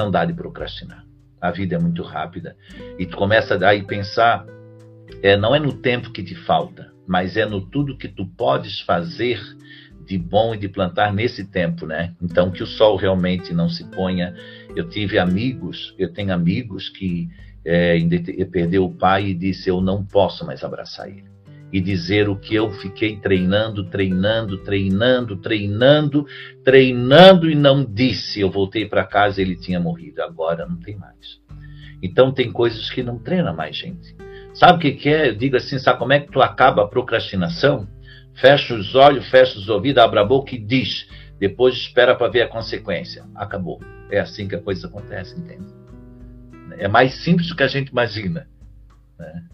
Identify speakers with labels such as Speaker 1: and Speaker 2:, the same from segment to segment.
Speaker 1: Não dá de procrastinar. A vida é muito rápida. E tu começa a pensar, é, não é no tempo que te falta, mas é no tudo que tu podes fazer de bom e de plantar nesse tempo, né? Então que o sol realmente não se ponha. Eu tive amigos, eu tenho amigos que é, perdeu o pai e disse eu não posso mais abraçar ele e dizer o que eu fiquei treinando, treinando, treinando, treinando, treinando e não disse. Eu voltei para casa e ele tinha morrido. Agora não tem mais. Então tem coisas que não treina mais, gente. Sabe o que, que é? Eu digo assim, sabe como é que tu acaba a procrastinação? Fecha os olhos, fecha os ouvidos, abre a boca e diz. Depois espera para ver a consequência. Acabou. É assim que a coisa acontece, entende? É mais simples do que a gente imagina. Né?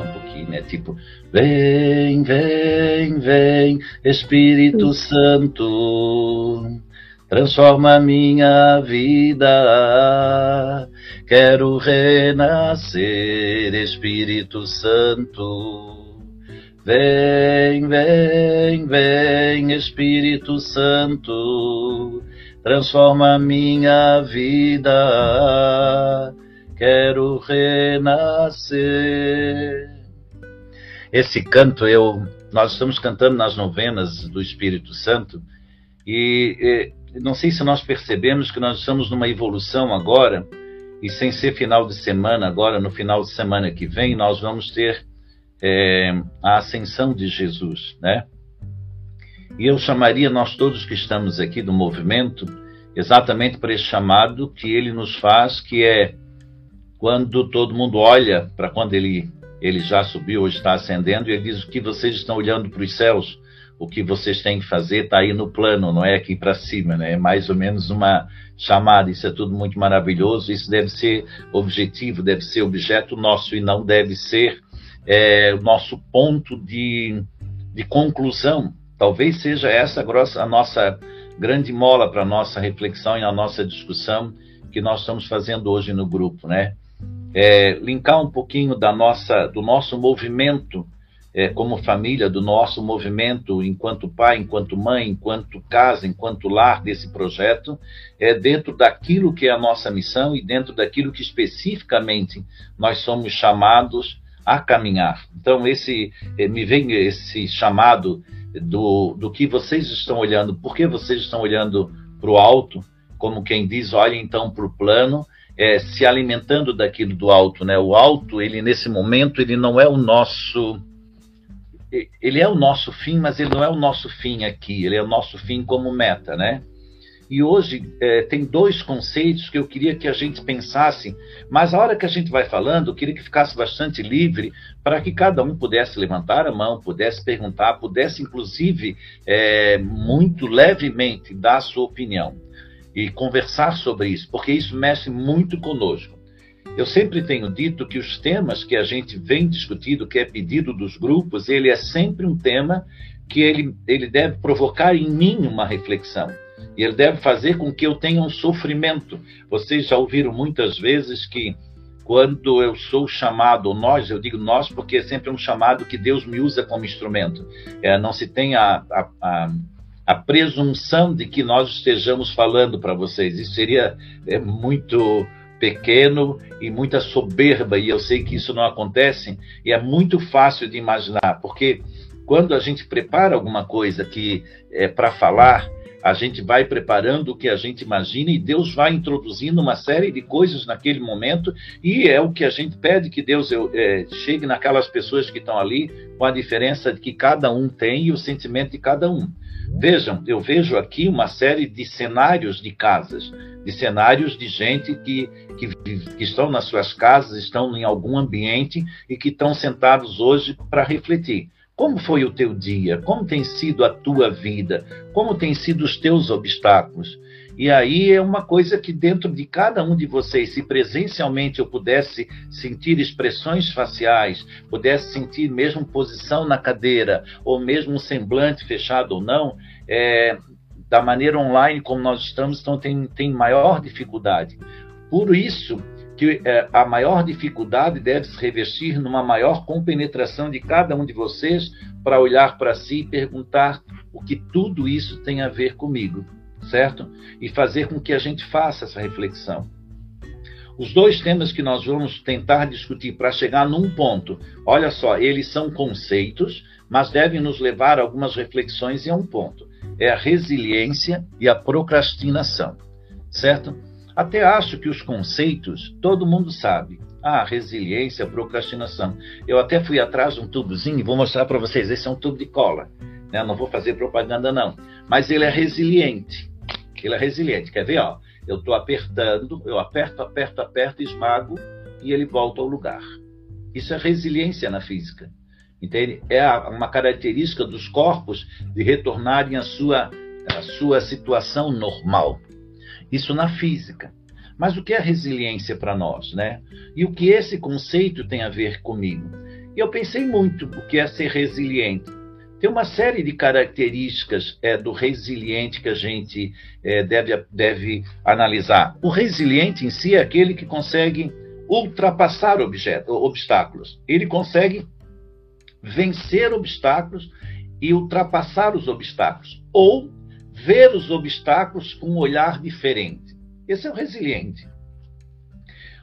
Speaker 1: Um pouquinho, né? Tipo, vem, vem, vem, Espírito Santo, transforma minha vida. Quero renascer, Espírito Santo. Vem, vem, vem, Espírito Santo, transforma minha vida. Quero renascer. Esse canto eu nós estamos cantando nas novenas do Espírito Santo e, e não sei se nós percebemos que nós estamos numa evolução agora e sem ser final de semana agora no final de semana que vem nós vamos ter é, a ascensão de Jesus, né? E eu chamaria nós todos que estamos aqui do movimento exatamente para esse chamado que ele nos faz, que é quando todo mundo olha para quando ele ele já subiu, hoje está ascendendo, e ele diz o que vocês estão olhando para os céus, o que vocês têm que fazer está aí no plano, não é aqui para cima, né? É mais ou menos uma chamada, isso é tudo muito maravilhoso, isso deve ser objetivo, deve ser objeto nosso e não deve ser é, o nosso ponto de, de conclusão. Talvez seja essa a nossa grande mola para a nossa reflexão e a nossa discussão que nós estamos fazendo hoje no grupo, né? É, linkar um pouquinho da nossa, do nosso movimento é, como família, do nosso movimento enquanto pai, enquanto mãe, enquanto casa, enquanto lar desse projeto, é dentro daquilo que é a nossa missão e dentro daquilo que especificamente nós somos chamados a caminhar. Então, esse eh, me vem esse chamado do, do que vocês estão olhando, por que vocês estão olhando para o alto, como quem diz, olha então para o plano, é, se alimentando daquilo do alto, né? O alto, ele nesse momento, ele não é o nosso, ele é o nosso fim, mas ele não é o nosso fim aqui, ele é o nosso fim como meta, né? E hoje é, tem dois conceitos que eu queria que a gente pensasse, mas a hora que a gente vai falando, eu queria que ficasse bastante livre para que cada um pudesse levantar a mão, pudesse perguntar, pudesse, inclusive, é, muito levemente dar a sua opinião e conversar sobre isso, porque isso mexe muito conosco. Eu sempre tenho dito que os temas que a gente vem discutindo, que é pedido dos grupos, ele é sempre um tema que ele, ele deve provocar em mim uma reflexão. E ele deve fazer com que eu tenha um sofrimento. Vocês já ouviram muitas vezes que quando eu sou chamado, nós, eu digo nós porque é sempre um chamado que Deus me usa como instrumento. É, não se tem a, a, a, a, presunção de que nós estejamos falando para vocês. Isso seria é, muito pequeno e muita soberba, e eu sei que isso não acontece, e é muito fácil de imaginar, porque quando a gente prepara alguma coisa que é para falar, a gente vai preparando o que a gente imagina e Deus vai introduzindo uma série de coisas naquele momento e é o que a gente pede que Deus é, chegue naquelas pessoas que estão ali com a diferença que cada um tem e o sentimento de cada um. Vejam, eu vejo aqui uma série de cenários de casas, de cenários de gente que, que, que estão nas suas casas, estão em algum ambiente e que estão sentados hoje para refletir. Como foi o teu dia? Como tem sido a tua vida? Como têm sido os teus obstáculos? E aí é uma coisa que dentro de cada um de vocês, se presencialmente eu pudesse sentir expressões faciais, pudesse sentir mesmo posição na cadeira, ou mesmo um semblante fechado ou não, é, da maneira online como nós estamos, então tem, tem maior dificuldade. Por isso que é, a maior dificuldade deve se revestir numa maior compenetração de cada um de vocês para olhar para si e perguntar o que tudo isso tem a ver comigo, certo? E fazer com que a gente faça essa reflexão. Os dois temas que nós vamos tentar discutir para chegar num ponto, olha só, eles são conceitos, mas devem nos levar a algumas reflexões e a um ponto. É a resiliência e a procrastinação, certo? Até acho que os conceitos todo mundo sabe. Ah, resiliência, procrastinação. Eu até fui atrás de um tubozinho vou mostrar para vocês. Esse é um tubo de cola. Né? Não vou fazer propaganda, não. Mas ele é resiliente. Ele é resiliente. Quer ver? Ó? Eu estou apertando, eu aperto, aperto, aperto, esmago e ele volta ao lugar. Isso é resiliência na física. Entende? É uma característica dos corpos de retornarem à sua, à sua situação normal. Isso na física. Mas o que é resiliência para nós, né? E o que esse conceito tem a ver comigo? Eu pensei muito o que é ser resiliente. Tem uma série de características é, do resiliente que a gente é, deve, deve analisar. O resiliente em si é aquele que consegue ultrapassar objeto, obstáculos. Ele consegue vencer obstáculos e ultrapassar os obstáculos. Ou ver os obstáculos com um olhar diferente. Esse é o resiliente.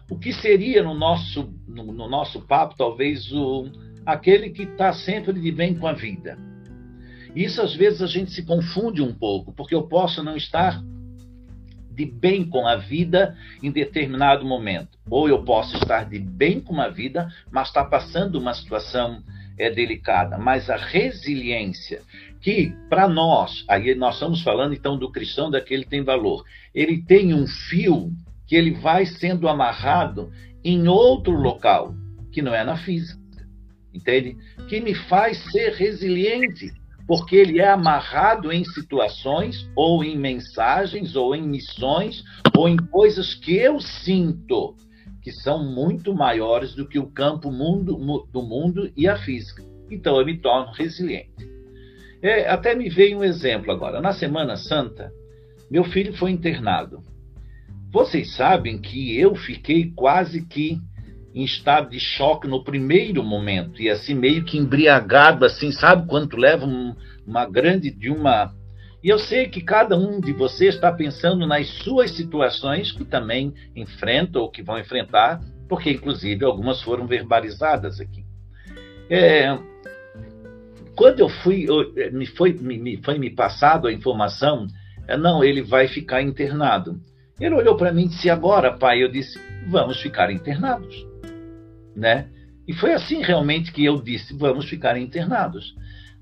Speaker 1: O que seria no nosso, no, no nosso papo, talvez, o, aquele que está sempre de bem com a vida. Isso às vezes a gente se confunde um pouco, porque eu posso não estar de bem com a vida em determinado momento. Ou eu posso estar de bem com a vida, mas estar tá passando uma situação é, delicada. Mas a resiliência que para nós, aí nós estamos falando então do cristão daquele que tem valor, ele tem um fio que ele vai sendo amarrado em outro local, que não é na física, entende? Que me faz ser resiliente, porque ele é amarrado em situações, ou em mensagens, ou em missões, ou em coisas que eu sinto que são muito maiores do que o campo mundo, do mundo e a física. Então eu me torno resiliente. É, até me veio um exemplo agora. Na Semana Santa, meu filho foi internado. Vocês sabem que eu fiquei quase que em estado de choque no primeiro momento e assim meio que embriagado, assim, sabe quanto leva um, uma grande de uma e eu sei que cada um de vocês está pensando nas suas situações que também enfrentam ou que vão enfrentar, porque inclusive algumas foram verbalizadas aqui. É, quando eu fui, eu, eh, me foi me, foi me passado a informação, é, não, ele vai ficar internado. Ele olhou para mim e disse: Agora, pai, eu disse: Vamos ficar internados, né? E foi assim realmente que eu disse: Vamos ficar internados.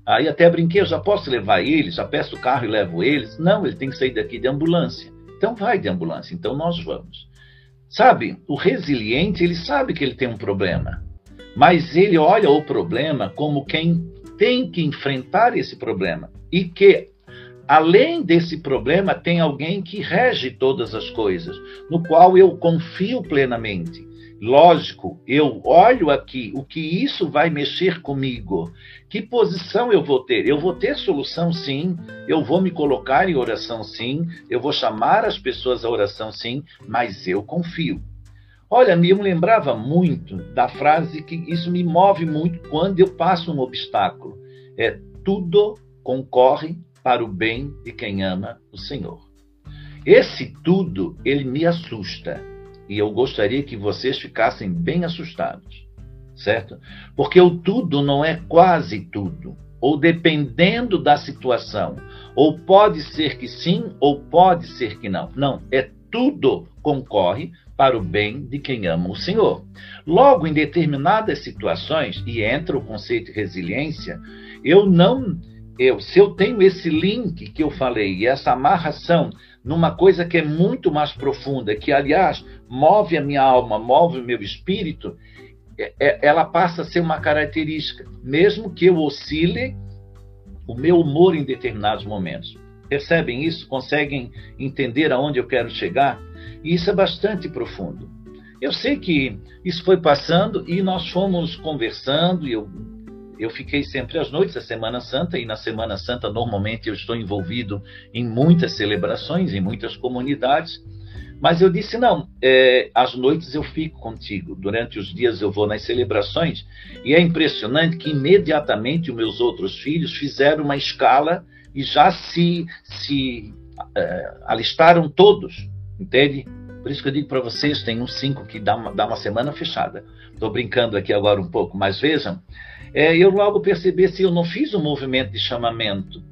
Speaker 1: Aí até brinquei: Eu já posso levar eles? Já peço o carro e levo eles? Não, ele tem que sair daqui de ambulância. Então vai de ambulância. Então nós vamos. Sabe, o resiliente ele sabe que ele tem um problema, mas ele olha o problema como quem tem que enfrentar esse problema e que além desse problema tem alguém que rege todas as coisas, no qual eu confio plenamente. Lógico, eu olho aqui o que isso vai mexer comigo. Que posição eu vou ter? Eu vou ter solução sim, eu vou me colocar em oração sim, eu vou chamar as pessoas à oração sim, mas eu confio. Olha, me lembrava muito da frase que isso me move muito quando eu passo um obstáculo. É tudo concorre para o bem de quem ama o Senhor. Esse tudo, ele me assusta. E eu gostaria que vocês ficassem bem assustados, certo? Porque o tudo não é quase tudo, ou dependendo da situação, ou pode ser que sim, ou pode ser que não. Não, é tudo concorre para o bem de quem ama o Senhor. Logo, em determinadas situações, e entra o conceito de resiliência, eu não. Eu, se eu tenho esse link que eu falei e essa amarração numa coisa que é muito mais profunda, que aliás move a minha alma, move o meu espírito, é, é, ela passa a ser uma característica, mesmo que eu oscile o meu humor em determinados momentos. Percebem isso? Conseguem entender aonde eu quero chegar? E isso é bastante profundo. Eu sei que isso foi passando e nós fomos conversando, e eu, eu fiquei sempre às noites da Semana Santa, e na Semana Santa normalmente eu estou envolvido em muitas celebrações, em muitas comunidades, Mas eu disse: não, é, às noites eu fico contigo, durante os dias eu vou nas celebrações. E é impressionante que imediatamente os meus outros filhos fizeram uma escala e já se, se é, alistaram todos, entende? Por isso que eu digo para vocês: tem uns cinco que dá uma, dá uma semana fechada. Estou brincando aqui agora um pouco, mas vejam, é, eu logo percebi se eu não fiz um movimento de chamamento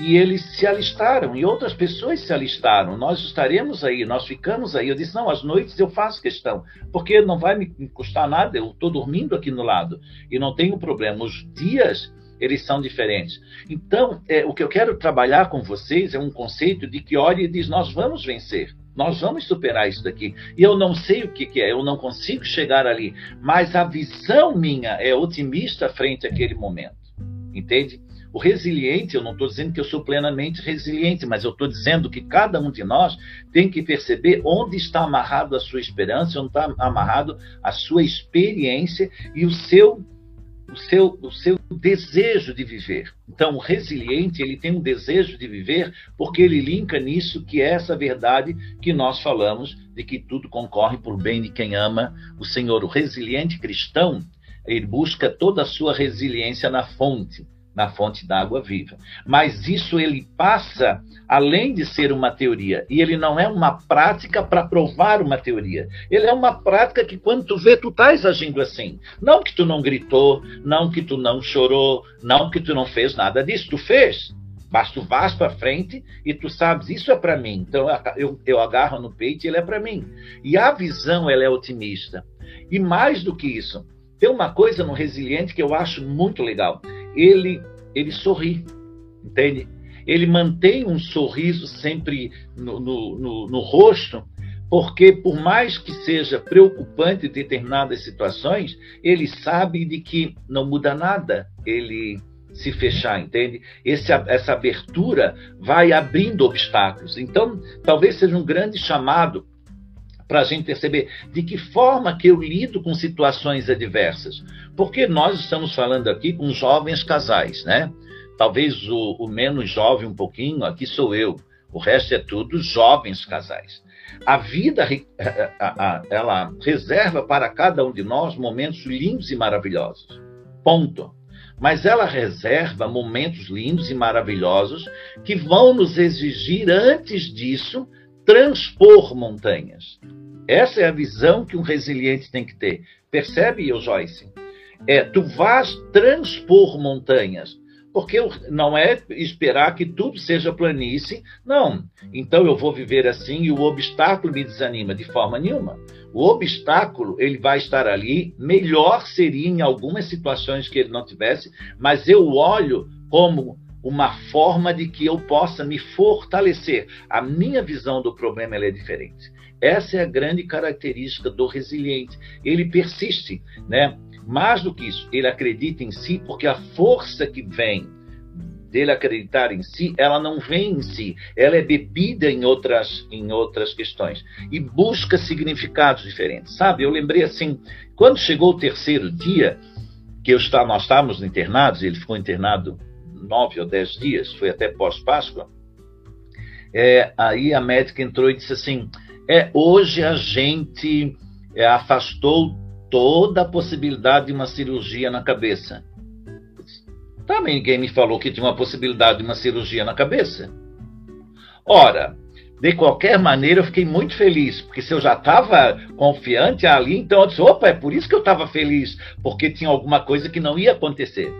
Speaker 1: e eles se alistaram, e outras pessoas se alistaram. Nós estaremos aí, nós ficamos aí. Eu disse: não, às noites eu faço questão, porque não vai me custar nada, eu estou dormindo aqui no lado e não tenho problema. Os dias eles são diferentes. Então, é, o que eu quero trabalhar com vocês é um conceito de que olhe e diz: nós vamos vencer. Nós vamos superar isso daqui. E eu não sei o que, que, é, eu não consigo chegar ali. Mas a visão minha é otimista frente àquele momento. Entende? O resiliente, eu não estou dizendo que eu sou plenamente resiliente, mas eu estou dizendo que cada um de nós tem que perceber onde está amarrado a sua esperança, onde está amarrado a sua experiência e o seu o seu, o seu desejo de viver. Então, o resiliente, ele tem um desejo de viver porque ele linka nisso que é essa verdade que nós falamos de que tudo concorre por bem de quem ama o Senhor. O resiliente cristão, ele busca toda a sua resiliência na fonte na fonte da água viva. Mas isso ele passa além de ser uma teoria, e ele não é uma prática para provar uma teoria. Ele é uma prática que quando tu vê, tu estás agindo assim. Não que tu não gritou, não que tu não chorou, não que tu não fez nada disso, tu fez. Mas tu vais para frente e tu sabes, isso é para mim. Então eu, eu agarro no peito e ele é para mim. E a visão, ela é otimista. E mais do que isso, tem uma coisa no resiliente que eu acho muito legal ele, ele sorri, entende? Ele mantém um sorriso sempre no, no, no, no rosto, porque por mais que seja preocupante determinadas situações, ele sabe de que não muda nada ele se fechar, entende? Esse, essa abertura vai abrindo obstáculos. Então, talvez seja um grande chamado para a gente perceber de que forma que eu lido com situações adversas. Porque nós estamos falando aqui com jovens casais, né? Talvez o, o menos jovem um pouquinho aqui sou eu. O resto é tudo jovens casais. A vida, ela reserva para cada um de nós momentos lindos e maravilhosos. Ponto. Mas ela reserva momentos lindos e maravilhosos que vão nos exigir, antes disso, transpor montanhas. Essa é a visão que um resiliente tem que ter. Percebe, eu, Joyce? É, tu vais transpor montanhas. Porque não é esperar que tudo seja planície, não. Então eu vou viver assim e o obstáculo me desanima de forma nenhuma. O obstáculo, ele vai estar ali, melhor seria em algumas situações que ele não tivesse, mas eu olho como uma forma de que eu possa me fortalecer. A minha visão do problema é diferente. Essa é a grande característica do resiliente. Ele persiste, né? Mais do que isso, ele acredita em si porque a força que vem dele acreditar em si, ela não vem em si, ela é bebida em outras, em outras questões e busca significados diferentes. Sabe, eu lembrei assim, quando chegou o terceiro dia, que eu está, nós estávamos internados, ele ficou internado nove ou dez dias, foi até pós-Páscoa, é, aí a médica entrou e disse assim: é, hoje a gente é, afastou toda a possibilidade de uma cirurgia na cabeça. Também ninguém me falou que tinha uma possibilidade de uma cirurgia na cabeça. Ora, de qualquer maneira, eu fiquei muito feliz, porque se eu já estava confiante ali, então eu disse: opa, é por isso que eu estava feliz, porque tinha alguma coisa que não ia acontecer.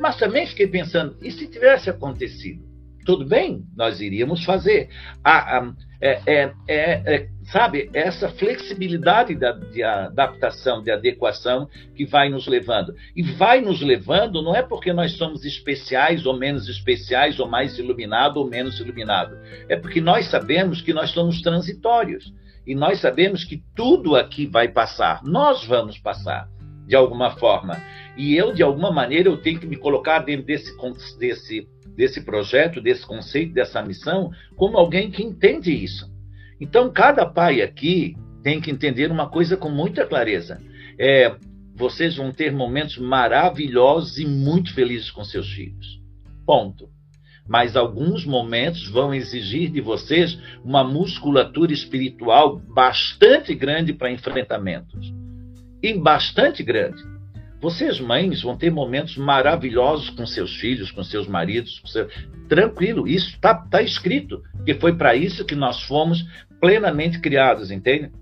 Speaker 1: Mas também fiquei pensando, e se tivesse acontecido? Tudo bem, nós iríamos fazer. A, a, é, é, é, é, sabe, essa flexibilidade da, de adaptação, de adequação que vai nos levando. E vai nos levando não é porque nós somos especiais ou menos especiais, ou mais iluminado ou menos iluminado. É porque nós sabemos que nós somos transitórios. E nós sabemos que tudo aqui vai passar. Nós vamos passar de alguma forma. E eu, de alguma maneira, eu tenho que me colocar dentro desse, desse, desse projeto, desse conceito, dessa missão, como alguém que entende isso. Então, cada pai aqui tem que entender uma coisa com muita clareza. É, vocês vão ter momentos maravilhosos e muito felizes com seus filhos. Ponto. mas alguns momentos vão exigir de vocês uma musculatura espiritual bastante grande para enfrentamentos. E bastante grande. Vocês, mães, vão ter momentos maravilhosos com seus filhos, com seus maridos, com seu... tranquilo, isso está tá escrito, que foi para isso que nós fomos plenamente criados, entende?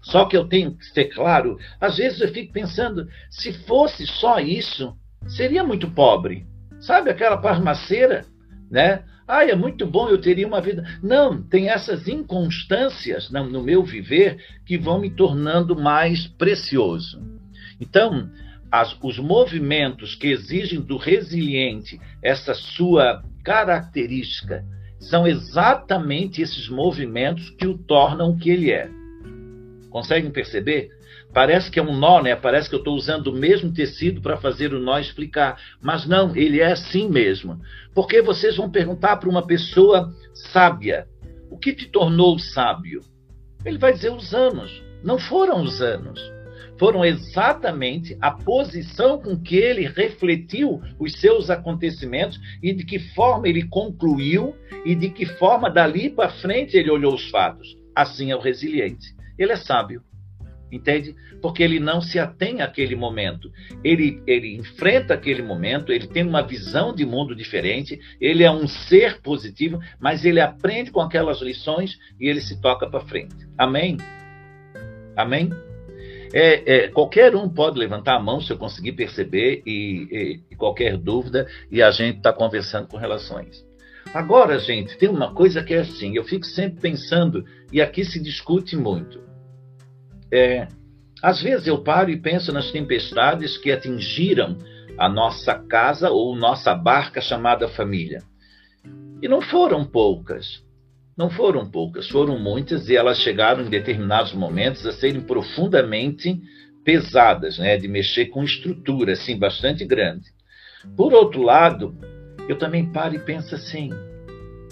Speaker 1: Só que eu tenho que ser claro, às vezes eu fico pensando, se fosse só isso, seria muito pobre. Sabe aquela parmaceira, né? Ah, é muito bom, eu teria uma vida. Não, tem essas inconstâncias no meu viver que vão me tornando mais precioso. Então, as, os movimentos que exigem do resiliente essa sua característica são exatamente esses movimentos que o tornam o que ele é. Conseguem perceber? Parece que é um nó, né? Parece que eu estou usando o mesmo tecido para fazer o nó explicar. Mas não, ele é assim mesmo. Porque vocês vão perguntar para uma pessoa sábia: o que te tornou sábio? Ele vai dizer os anos. Não foram os anos. Foram exatamente a posição com que ele refletiu os seus acontecimentos e de que forma ele concluiu e de que forma dali para frente ele olhou os fatos. Assim é o resiliente. Ele é sábio. Entende? Porque ele não se atém àquele momento. Ele, ele enfrenta aquele momento, ele tem uma visão de mundo diferente, ele é um ser positivo, mas ele aprende com aquelas lições e ele se toca para frente. Amém? Amém? É, é, qualquer um pode levantar a mão se eu conseguir perceber e, e, e qualquer dúvida e a gente está conversando com relações. Agora, gente, tem uma coisa que é assim, eu fico sempre pensando, e aqui se discute muito. É, às vezes eu paro e penso nas tempestades que atingiram a nossa casa ou nossa barca chamada família. E não foram poucas. Não foram poucas, foram muitas e elas chegaram em determinados momentos a serem profundamente pesadas, né, de mexer com estrutura assim bastante grande. Por outro lado, eu também paro e penso assim: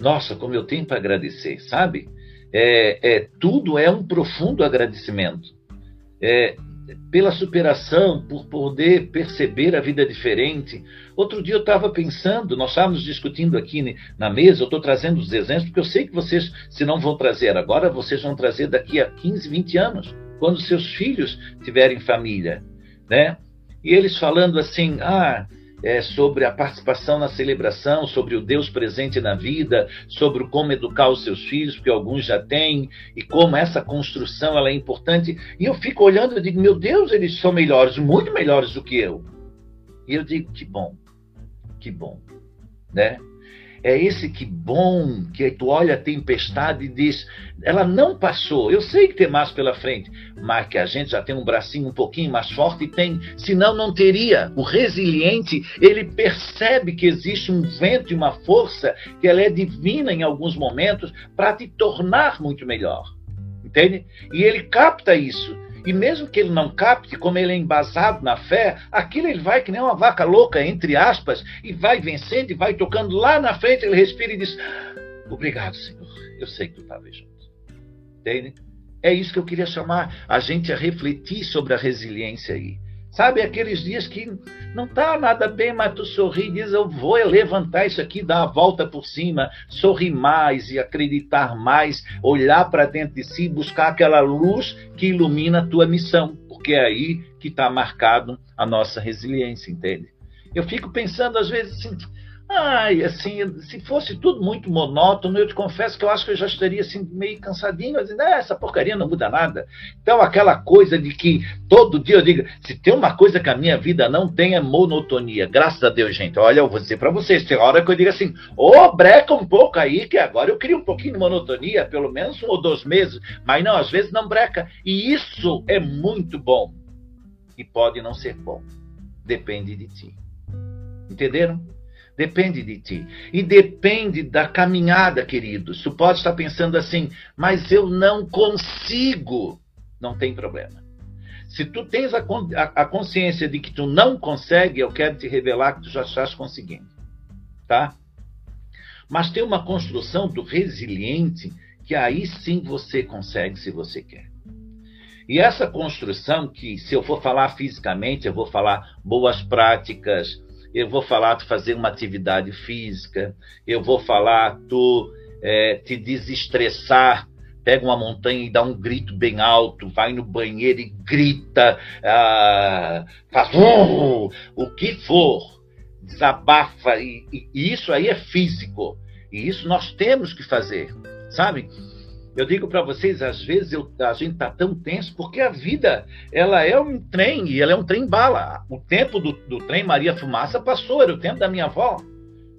Speaker 1: nossa, como eu tenho para agradecer, sabe? é, é, tudo é um profundo agradecimento. É, pela superação, por poder perceber a vida diferente. Outro dia eu estava pensando, nós estávamos discutindo aqui na mesa, eu estou trazendo os exemplos, porque eu sei que vocês, se não vão trazer agora, vocês vão trazer daqui a 15, 20 anos, quando seus filhos tiverem família, né? E eles falando assim, ah, é, sobre a participação na celebração, sobre o Deus presente na vida, sobre como educar os seus filhos, porque alguns já têm, e como essa construção ela é importante. E eu fico olhando e digo, meu Deus, eles são melhores, muito melhores do que eu. E eu digo, que bom, que bom, né? É esse que bom, que tu olha a tempestade e diz, ela não passou. Eu sei que tem mais pela frente, mas que a gente já tem um bracinho um pouquinho mais forte e tem, senão não teria. O resiliente, ele percebe que existe um vento e uma força que ela é divina em alguns momentos para te tornar muito melhor. Entende? E ele capta isso. E mesmo que ele não capte, como ele é embasado na fé, aquilo ele vai que nem uma vaca louca, entre aspas, e vai vencendo e vai tocando lá na frente, ele respira e diz: Obrigado, Senhor. Eu sei que tu estava junto. Entende? É isso que eu queria chamar a gente a refletir sobre a resiliência aí. Sabe, aqueles dias que não está nada bem, mas tu sorri e diz: Eu vou levantar isso aqui, dar a volta por cima, sorrir mais e acreditar mais, olhar para dentro de si, buscar aquela luz que ilumina a tua missão, porque é aí que está marcado a nossa resiliência, entende? Eu fico pensando às vezes assim: Ai, assim, se fosse tudo muito monótono, eu te confesso que eu acho que eu já estaria assim meio cansadinho, dizendo, ah, essa porcaria não muda nada. Então, aquela coisa de que todo dia eu digo, se tem uma coisa que a minha vida não tem é monotonia. Graças a Deus, gente. Olha, eu vou dizer para vocês, tem hora que eu digo assim, ô, oh, breca um pouco aí, que agora eu queria um pouquinho de monotonia, pelo menos um ou dois meses. Mas não, às vezes não breca. E isso é muito bom. E pode não ser bom. Depende de ti. Entenderam? Depende de ti. E depende da caminhada, queridos. Tu pode estar pensando assim, mas eu não consigo. Não tem problema. Se tu tens a, a, a consciência de que tu não consegue, eu quero te revelar que tu já estás conseguindo. Tá? Mas tem uma construção do resiliente que aí sim você consegue se você quer. E essa construção, que se eu for falar fisicamente, eu vou falar boas práticas, eu vou falar tu fazer uma atividade física, eu vou falar tu é, te desestressar, pega uma montanha e dá um grito bem alto, vai no banheiro e grita, ah, faz uh, o que for, desabafa, e, e, e isso aí é físico, e isso nós temos que fazer, sabe? Eu digo para vocês, às vezes eu, a gente está tão tenso porque a vida ela é um trem e ela é um trem bala. O tempo do, do trem Maria Fumaça passou, era o tempo da minha avó,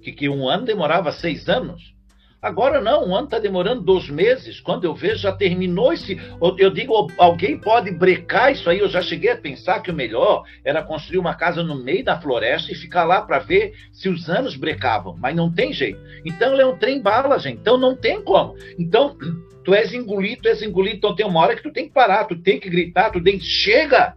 Speaker 1: que, que um ano demorava seis anos. Agora não, um ano está demorando dois meses. Quando eu vejo, já terminou esse. Eu digo, alguém pode brecar isso aí. Eu já cheguei a pensar que o melhor era construir uma casa no meio da floresta e ficar lá para ver se os anos brecavam. Mas não tem jeito. Então ele é um trem bala, gente. Então não tem como. Então, tu és engolido, tu és engolido. Então tem uma hora que tu tem que parar, tu tem que gritar, tu tem que. Chega!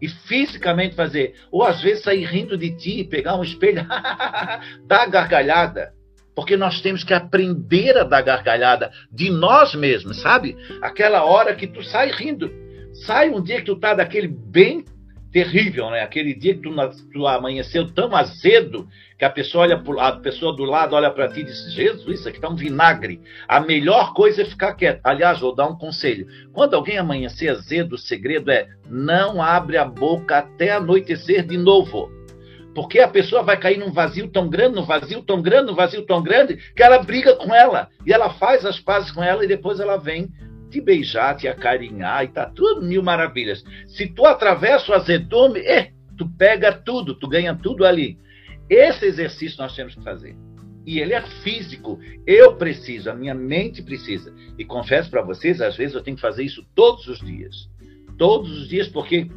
Speaker 1: e fisicamente fazer, ou às vezes sair rindo de ti, pegar um espelho, dar gargalhada. Porque nós temos que aprender a dar gargalhada de nós mesmos, sabe? Aquela hora que tu sai rindo. Sai um dia que tu tá daquele bem terrível, né? Aquele dia que tu, tu amanheceu tão azedo que a pessoa olha pro, a pessoa do lado olha para ti e diz: Jesus, isso aqui tá um vinagre. A melhor coisa é ficar quieto. Aliás, vou dar um conselho. Quando alguém amanhecer azedo, o segredo é não abre a boca até anoitecer de novo. Porque a pessoa vai cair num vazio tão grande, num vazio tão grande, num vazio tão grande, que ela briga com ela. E ela faz as pazes com ela e depois ela vem te beijar, te acarinhar e tá tudo mil maravilhas. Se tu atravessa o azedume, eh, tu pega tudo, tu ganha tudo ali. Esse exercício nós temos que fazer. E ele é físico. Eu preciso, a minha mente precisa. E confesso para vocês, às vezes eu tenho que fazer isso todos os dias. Todos os dias, porque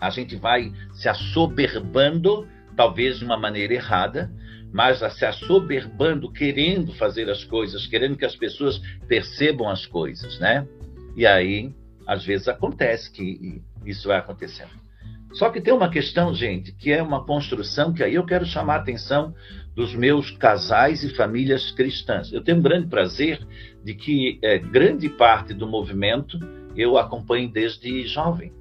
Speaker 1: a gente vai se assoberbando, talvez de uma maneira errada, mas se assoberbando, querendo fazer as coisas, querendo que as pessoas percebam as coisas, né? E aí, às vezes acontece que isso vai acontecendo. Só que tem uma questão, gente, que é uma construção que aí eu quero chamar a atenção dos meus casais e famílias cristãs. Eu tenho um grande prazer de que é, grande parte do movimento eu acompanho desde jovem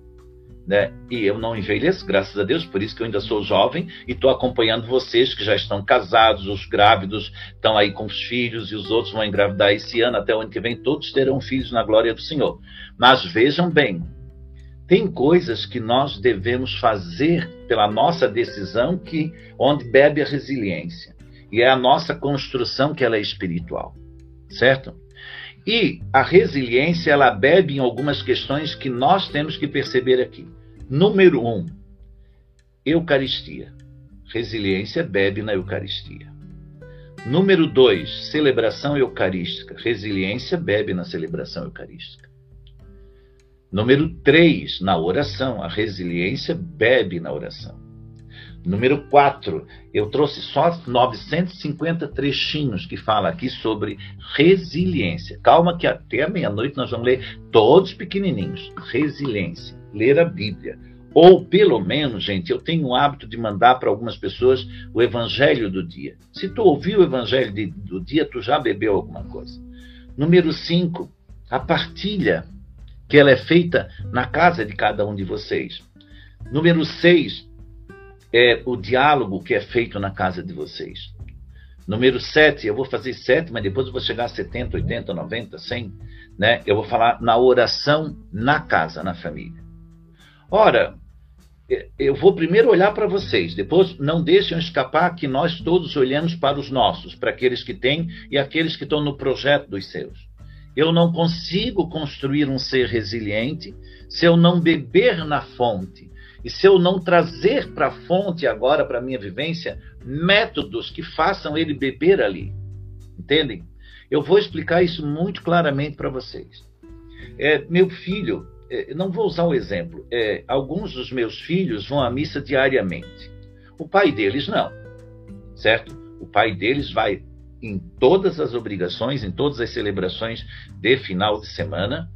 Speaker 1: né? E eu não envelheço, graças a Deus, por isso que eu ainda sou jovem e estou acompanhando vocês que já estão casados, os grávidos estão aí com os filhos e os outros vão engravidar esse ano, até o ano que vem, todos terão filhos na glória do Senhor. Mas vejam bem, tem coisas que nós devemos fazer pela nossa decisão que onde bebe a resiliência. E é a nossa construção que ela é espiritual, certo? E a resiliência ela bebe em algumas questões que nós temos que perceber aqui. Número um, Eucaristia. Resiliência bebe na Eucaristia. Número dois, celebração eucarística. Resiliência bebe na celebração eucarística. Número três, na oração. A resiliência bebe na oração. Número 4, eu trouxe só 950 trechinhos que fala aqui sobre resiliência. Calma que até meia-noite nós vamos ler todos pequenininhos. Resiliência, ler a Bíblia. Ou pelo menos, gente, eu tenho o hábito de mandar para algumas pessoas o evangelho do dia. Se tu ouviu o evangelho de, do dia, tu já bebeu alguma coisa. Número 5, a partilha, que ela é feita na casa de cada um de vocês. Número 6, é o diálogo que é feito na casa de vocês. Número 7, eu vou fazer 7, mas depois eu vou chegar a 70, 80, 90, 100, né? Eu vou falar na oração na casa, na família. Ora, eu vou primeiro olhar para vocês, depois não deixem escapar que nós todos olhamos para os nossos, para aqueles que têm e aqueles que estão no projeto dos seus. Eu não consigo construir um ser resiliente se eu não beber na fonte e se eu não trazer para a fonte agora, para a minha vivência, métodos que façam ele beber ali. Entendem? Eu vou explicar isso muito claramente para vocês. É, meu filho, não vou usar o exemplo, é, alguns dos meus filhos vão à missa diariamente. O pai deles não, certo? O pai deles vai em todas as obrigações, em todas as celebrações de final de semana,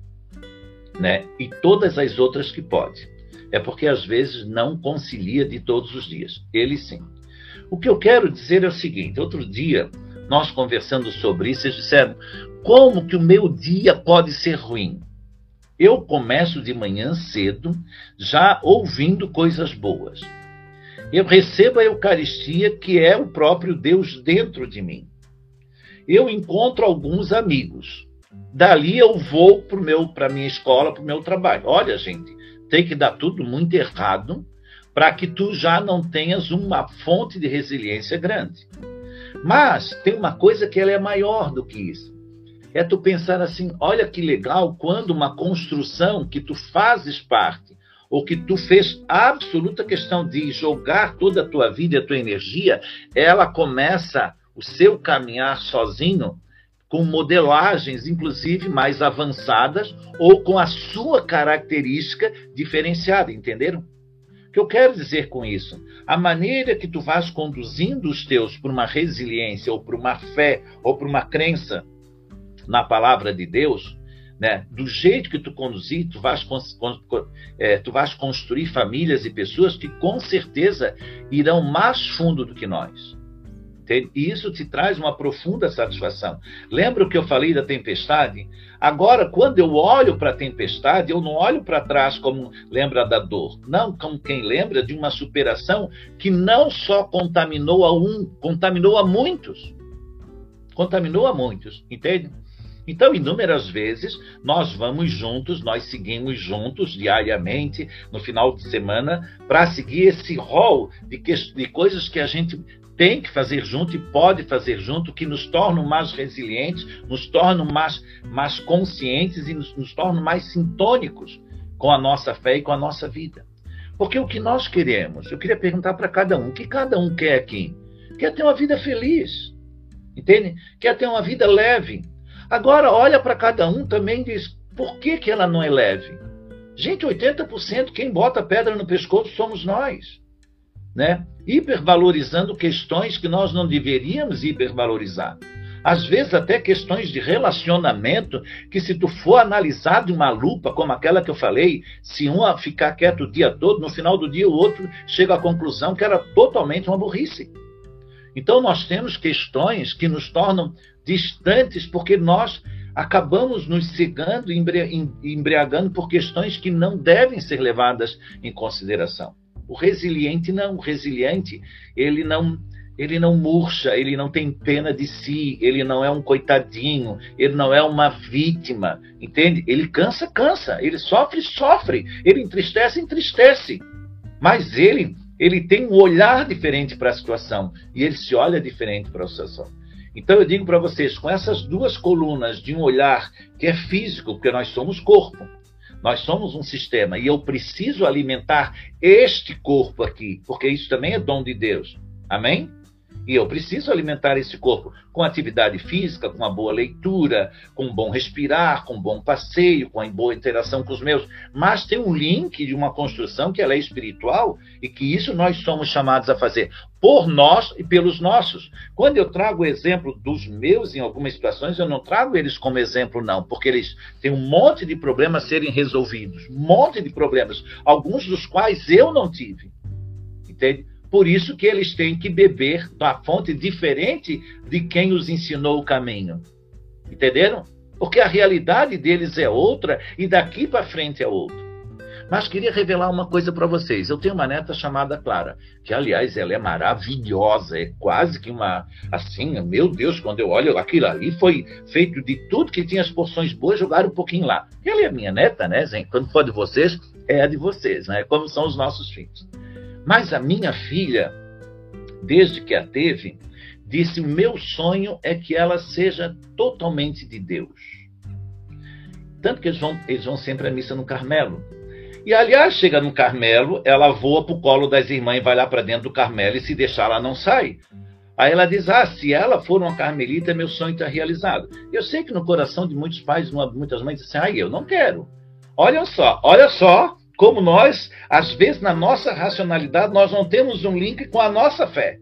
Speaker 1: né? E todas as outras que pode é porque às vezes não concilia de todos os dias. Ele sim. O que eu quero dizer é o seguinte: outro dia, nós conversando sobre isso, eles disseram: como que o meu dia pode ser ruim? Eu começo de manhã cedo, já ouvindo coisas boas. Eu recebo a Eucaristia, que é o próprio Deus dentro de mim. Eu encontro alguns amigos. Dali eu vou para a minha escola, para o meu trabalho. Olha, gente, tem que dar tudo muito errado para que tu já não tenhas uma fonte de resiliência grande. Mas tem uma coisa que ela é maior do que isso. É tu pensar assim, olha que legal quando uma construção que tu fazes parte ou que tu fez absoluta questão de jogar toda a tua vida e a tua energia, ela começa o seu caminhar sozinho com modelagens, inclusive mais avançadas, ou com a sua característica diferenciada, entenderam? O que eu quero dizer com isso? A maneira que tu vais conduzindo os teus para uma resiliência, ou para uma fé, ou para uma crença na palavra de Deus, né? Do jeito que tu conduzir, tu vais, é, tu vais construir famílias e pessoas que com certeza irão mais fundo do que nós. E isso te traz uma profunda satisfação. Lembra o que eu falei da tempestade? Agora, quando eu olho para a tempestade, eu não olho para trás como lembra da dor. Não, como quem lembra de uma superação que não só contaminou a um, contaminou a muitos. Contaminou a muitos, entende? Então, inúmeras vezes, nós vamos juntos, nós seguimos juntos diariamente, no final de semana, para seguir esse rol de, que, de coisas que a gente tem que fazer junto e pode fazer junto, que nos tornam mais resilientes, nos tornam mais, mais conscientes e nos, nos tornam mais sintônicos com a nossa fé e com a nossa vida. Porque o que nós queremos, eu queria perguntar para cada um, o que cada um quer aqui? Quer ter uma vida feliz, entende? Quer ter uma vida leve, Agora, olha para cada um também e diz: por que, que ela não é leve? Gente, 80% quem bota pedra no pescoço somos nós. Né? Hipervalorizando questões que nós não deveríamos hipervalorizar. Às vezes até questões de relacionamento que se tu for analisar de uma lupa, como aquela que eu falei, se um ficar quieto o dia todo, no final do dia o outro chega à conclusão que era totalmente uma burrice. Então nós temos questões que nos tornam distantes, porque nós acabamos nos cegando e embriagando por questões que não devem ser levadas em consideração. O resiliente não, o resiliente, ele não ele não murcha, ele não tem pena de si, ele não é um coitadinho, ele não é uma vítima, entende? Ele cansa, cansa, ele sofre, sofre, ele entristece, entristece. Mas ele, ele tem um olhar diferente para a situação e ele se olha diferente para a situação. Então eu digo para vocês, com essas duas colunas de um olhar que é físico, porque nós somos corpo, nós somos um sistema e eu preciso alimentar este corpo aqui, porque isso também é dom de Deus. Amém? E eu preciso alimentar esse corpo com atividade física, com uma boa leitura, com um bom respirar, com um bom passeio, com uma boa interação com os meus. Mas tem um link de uma construção que ela é espiritual e que isso nós somos chamados a fazer por nós e pelos nossos. Quando eu trago o exemplo dos meus em algumas situações, eu não trago eles como exemplo, não, porque eles têm um monte de problemas a serem resolvidos, um monte de problemas, alguns dos quais eu não tive. Entende? Por isso que eles têm que beber da fonte diferente de quem os ensinou o caminho. Entenderam? Porque a realidade deles é outra e daqui para frente é outra. Mas queria revelar uma coisa para vocês. Eu tenho uma neta chamada Clara, que aliás ela é maravilhosa, é quase que uma assim, meu Deus, quando eu olho aquilo ali foi feito de tudo que tinha as porções boas, jogaram um pouquinho lá. Ela é minha neta, né, gente? Quando for de vocês, é a de vocês, né? Como são os nossos filhos. Mas a minha filha, desde que a teve, disse: o meu sonho é que ela seja totalmente de Deus. Tanto que eles vão, eles vão sempre à missa no Carmelo. E aliás, chega no Carmelo, ela voa para o colo das irmãs e vai lá para dentro do Carmelo e se deixar ela não sai. Aí ela diz: Ah, se ela for uma carmelita, meu sonho está realizado. Eu sei que no coração de muitos pais, muitas mães, dizem Ah, eu não quero. Olha só, olha só como nós, às vezes, na nossa racionalidade, nós não temos um link com a nossa fé.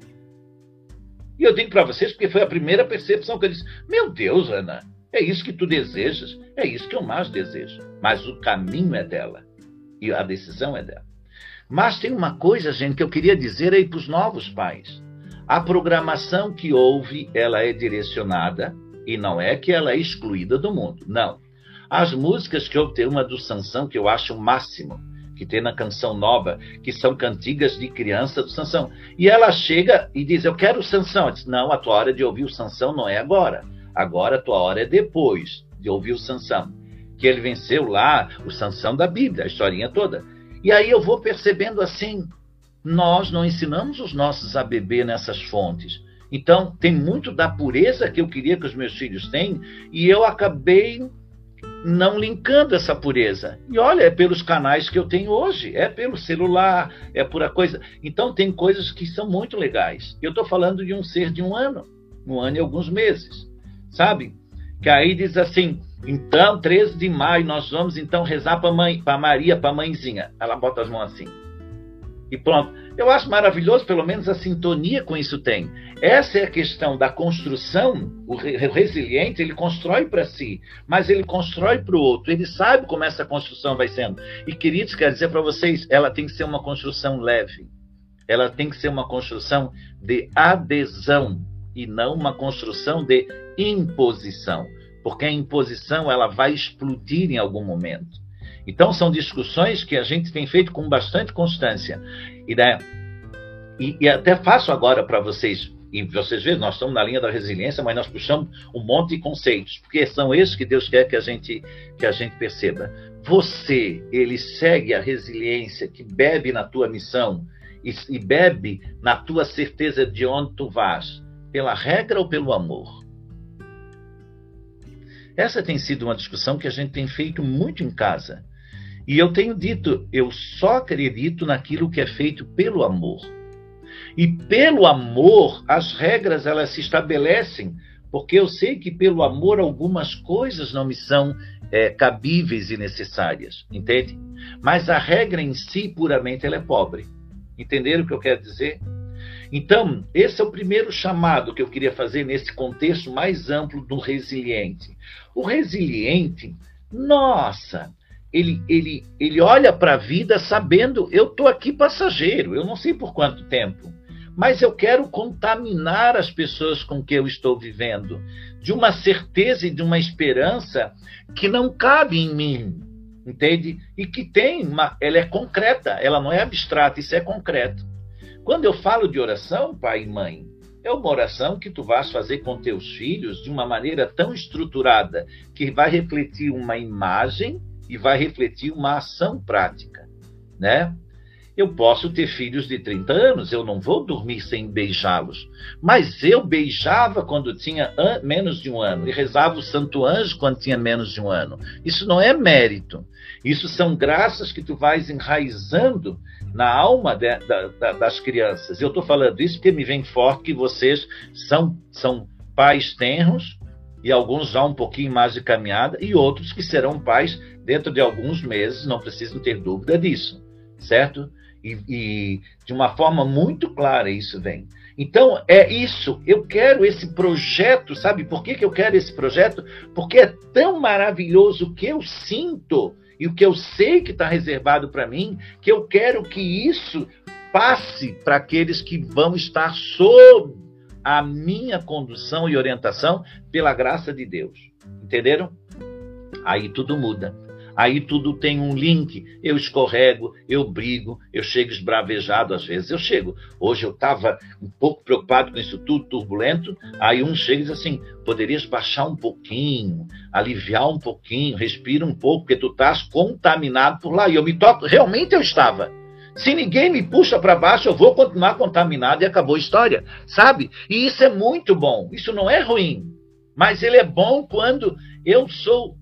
Speaker 1: E eu digo para vocês porque foi a primeira percepção que eu disse: Meu Deus, Ana, é isso que tu desejas, é isso que eu mais desejo. Mas o caminho é dela e a decisão é dela. Mas tem uma coisa, gente, que eu queria dizer aí para os novos pais. A programação que houve, ela é direcionada e não é que ela é excluída do mundo. Não. As músicas que eu tenho, uma do Sansão, que eu acho o máximo, que tem na canção nova, que são cantigas de criança do Sansão. E ela chega e diz: Eu quero o Sansão. Eu disse, não, a tua hora de ouvir o Sansão não é agora. Agora a tua hora é depois de ouvir o Sansão. Que ele venceu lá o Sansão da Bíblia, a historinha toda. E aí eu vou percebendo assim: nós não ensinamos os nossos a beber nessas fontes. Então, tem muito da pureza que eu queria que os meus filhos tenham, e eu acabei não linkando essa pureza. E olha, é pelos canais que eu tenho hoje, é pelo celular, é por a coisa. Então tem coisas que são muito legais. Eu estou falando de um ser de um ano, um ano e alguns meses, sabe? Que aí diz assim, então 13 de maio nós vamos então rezar para Maria, para mãezinha. Ela bota as mãos assim. E pronto. Eu acho maravilhoso, pelo menos a sintonia com isso tem. Essa é a questão da construção. O resiliente, ele constrói para si, mas ele constrói para o outro. Ele sabe como essa construção vai sendo. E, queridos, quero dizer para vocês, ela tem que ser uma construção leve. Ela tem que ser uma construção de adesão e não uma construção de imposição. Porque a imposição ela vai explodir em algum momento. Então, são discussões que a gente tem feito com bastante constância. E, né, e, e até faço agora para vocês, e vocês veem, nós estamos na linha da resiliência, mas nós puxamos um monte de conceitos, porque são esses que Deus quer que a gente, que a gente perceba. Você, ele segue a resiliência que bebe na tua missão e, e bebe na tua certeza de onde tu vas, pela regra ou pelo amor? Essa tem sido uma discussão que a gente tem feito muito em casa. E eu tenho dito, eu só acredito naquilo que é feito pelo amor. E pelo amor, as regras elas se estabelecem, porque eu sei que pelo amor algumas coisas não me são é, cabíveis e necessárias, entende? Mas a regra em si, puramente, ela é pobre. Entenderam o que eu quero dizer? Então, esse é o primeiro chamado que eu queria fazer nesse contexto mais amplo do resiliente. O resiliente, nossa, ele, ele, ele olha para a vida sabendo, eu estou aqui passageiro, eu não sei por quanto tempo, mas eu quero contaminar as pessoas com que eu estou vivendo, de uma certeza e de uma esperança que não cabe em mim, entende? E que tem uma, ela é concreta, ela não é abstrata, isso é concreto. Quando eu falo de oração, pai e mãe, é uma oração que tu vais fazer com teus filhos de uma maneira tão estruturada que vai refletir uma imagem e vai refletir uma ação prática, né? Eu posso ter filhos de 30 anos, eu não vou dormir sem beijá-los. Mas eu beijava quando tinha menos de um ano e rezava o Santo Anjo quando tinha menos de um ano. Isso não é mérito. Isso são graças que tu vais enraizando na alma de, da, da, das crianças. Eu estou falando isso porque me vem forte que vocês são, são pais tenros e alguns já um pouquinho mais de caminhada e outros que serão pais dentro de alguns meses, não precisam ter dúvida disso, certo? E, e, de uma forma muito clara isso vem. Então é isso, eu quero esse projeto, sabe por que, que eu quero esse projeto? Porque é tão maravilhoso o que eu sinto e o que eu sei que está reservado para mim, que eu quero que isso passe para aqueles que vão estar sob a minha condução e orientação pela graça de Deus. Entenderam? Aí tudo muda. Aí tudo tem um link. Eu escorrego, eu brigo, eu chego esbravejado às vezes. Eu chego. Hoje eu estava um pouco preocupado com isso tudo, turbulento. Aí um chega e diz assim: poderias baixar um pouquinho, aliviar um pouquinho, respira um pouco, porque tu estás contaminado por lá. E eu me toco, realmente eu estava. Se ninguém me puxa para baixo, eu vou continuar contaminado e acabou a história, sabe? E isso é muito bom. Isso não é ruim, mas ele é bom quando eu sou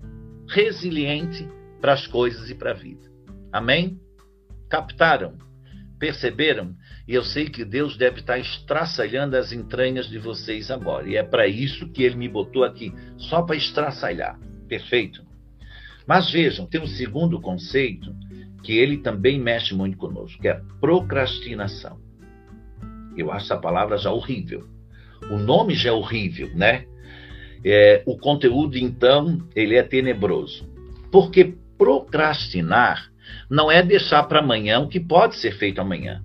Speaker 1: resiliente para as coisas e para a vida. Amém? Captaram? Perceberam? E eu sei que Deus deve estar estraçalhando as entranhas de vocês agora. E é para isso que ele me botou aqui, só para estraçalhar. Perfeito? Mas vejam, tem um segundo conceito que ele também mexe muito conosco, que é procrastinação. Eu acho essa palavra já horrível. O nome já é horrível, né? É, o conteúdo, então, ele é tenebroso. Porque procrastinar não é deixar para amanhã o que pode ser feito amanhã.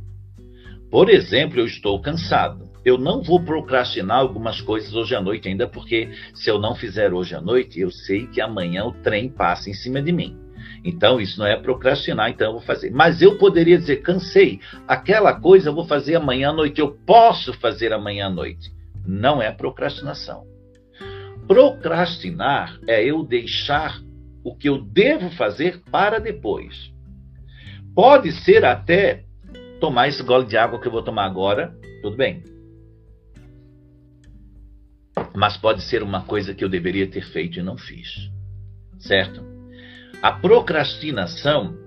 Speaker 1: Por exemplo, eu estou cansado. Eu não vou procrastinar algumas coisas hoje à noite ainda, porque se eu não fizer hoje à noite, eu sei que amanhã o trem passa em cima de mim. Então, isso não é procrastinar, então eu vou fazer. Mas eu poderia dizer, cansei, aquela coisa eu vou fazer amanhã à noite, eu posso fazer amanhã à noite. Não é procrastinação. Procrastinar é eu deixar o que eu devo fazer para depois. Pode ser até tomar esse gole de água que eu vou tomar agora, tudo bem. Mas pode ser uma coisa que eu deveria ter feito e não fiz. Certo? A procrastinação,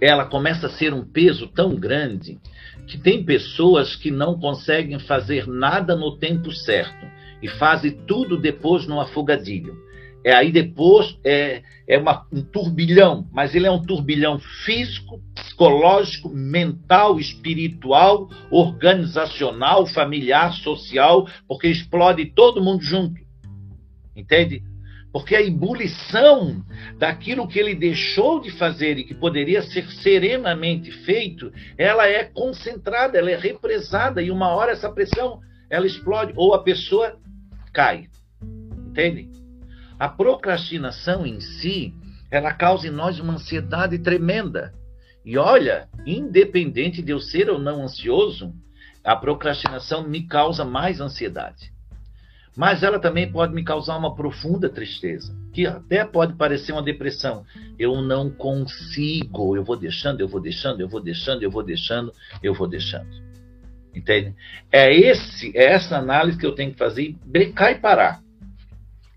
Speaker 1: ela começa a ser um peso tão grande que tem pessoas que não conseguem fazer nada no tempo certo e fazem tudo depois no afogadilho. É aí depois é, é uma, um turbilhão, mas ele é um turbilhão físico, psicológico, mental, espiritual, organizacional, familiar, social, porque explode todo mundo junto. Entende? Porque a ebulição daquilo que ele deixou de fazer e que poderia ser serenamente feito, ela é concentrada, ela é represada e uma hora essa pressão ela explode ou a pessoa cai. Entende? A procrastinação em si, ela causa em nós uma ansiedade tremenda. E olha, independente de eu ser ou não ansioso, a procrastinação me causa mais ansiedade. Mas ela também pode me causar uma profunda tristeza, que até pode parecer uma depressão. Eu não consigo, eu vou deixando, eu vou deixando, eu vou deixando, eu vou deixando, eu vou deixando. Entende? É esse, é essa análise que eu tenho que fazer brecar e parar.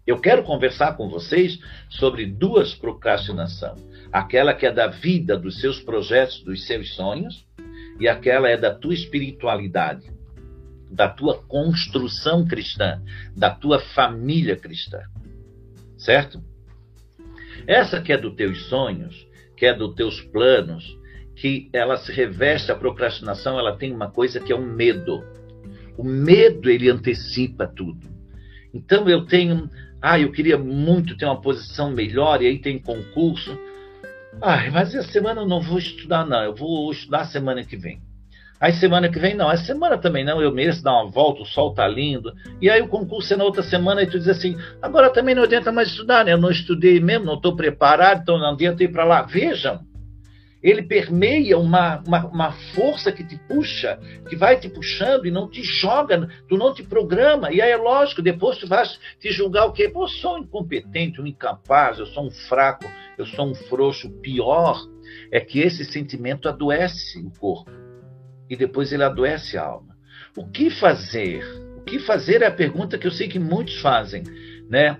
Speaker 1: Eu quero conversar com vocês sobre duas procrastinação. Aquela que é da vida, dos seus projetos, dos seus sonhos, e aquela é da tua espiritualidade da tua construção cristã, da tua família cristã. Certo? Essa que é dos teus sonhos, que é dos teus planos, que ela se reveste a procrastinação, ela tem uma coisa que é um medo. O medo ele antecipa tudo. Então eu tenho, ah, eu queria muito ter uma posição melhor e aí tem concurso. Ah, mas essa semana eu não vou estudar não, eu vou estudar semana que vem. Aí semana que vem, não. Essa semana também não, eu mereço dar uma volta, o sol tá lindo. E aí o concurso é na outra semana e tu diz assim, agora também não adianta mais estudar, né? Eu não estudei mesmo, não estou preparado, então não adianta ir para lá. Vejam, ele permeia uma, uma, uma, força que te puxa, que vai te puxando e não te joga, tu não te programa. E aí é lógico, depois tu vais te julgar o quê? Pô, eu sou um incompetente, um incapaz, eu sou um fraco, eu sou um frouxo. Pior é que esse sentimento adoece o corpo e depois ele adoece a alma. O que fazer? O que fazer é a pergunta que eu sei que muitos fazem, né?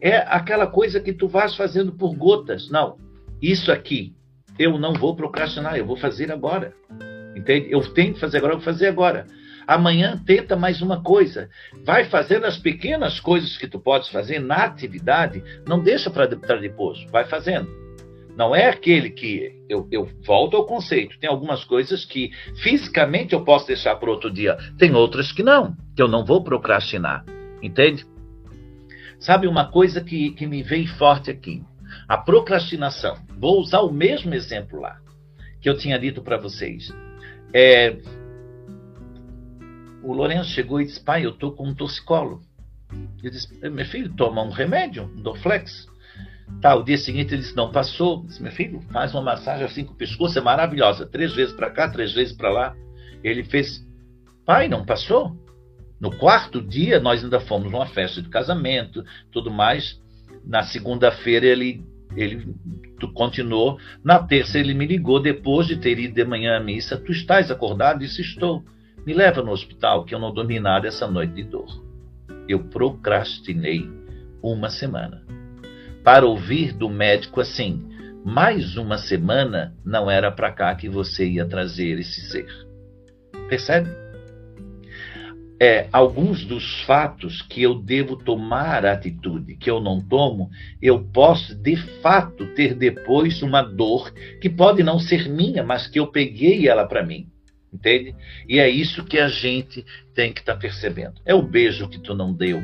Speaker 1: É aquela coisa que tu vais fazendo por gotas. Não, isso aqui eu não vou procrastinar, eu vou fazer agora. Entende? Eu tenho que fazer agora, eu vou fazer agora. Amanhã tenta mais uma coisa. Vai fazendo as pequenas coisas que tu podes fazer na atividade, não deixa para depois, vai fazendo. Não é aquele que eu, eu volto ao conceito. Tem algumas coisas que fisicamente eu posso deixar para outro dia. Tem outras que não, que eu não vou procrastinar. Entende? Sabe uma coisa que, que me veio forte aqui? A procrastinação. Vou usar o mesmo exemplo lá que eu tinha dito para vocês. É, o Lourenço chegou e disse: Pai, eu estou com um torcicolo. Eu disse: Meu filho, toma um remédio, um Dorflex. Tá, o dia seguinte ele disse: Não, passou. Disse: Meu filho, faz uma massagem assim com o pescoço, é maravilhosa. Três vezes para cá, três vezes para lá. Ele fez: Pai, não passou? No quarto dia, nós ainda fomos numa festa de casamento, tudo mais. Na segunda-feira, ele, ele continuou. Na terça, ele me ligou depois de ter ido de manhã à missa: Tu estás acordado? Disse: Estou. Me leva no hospital, que eu não dormi nada essa noite de dor. Eu procrastinei uma semana para ouvir do médico assim: mais uma semana não era para cá que você ia trazer esse ser. Percebe? É, alguns dos fatos que eu devo tomar atitude, que eu não tomo, eu posso de fato ter depois uma dor que pode não ser minha, mas que eu peguei ela para mim. Entende? E é isso que a gente tem que estar tá percebendo. É o beijo que tu não deu,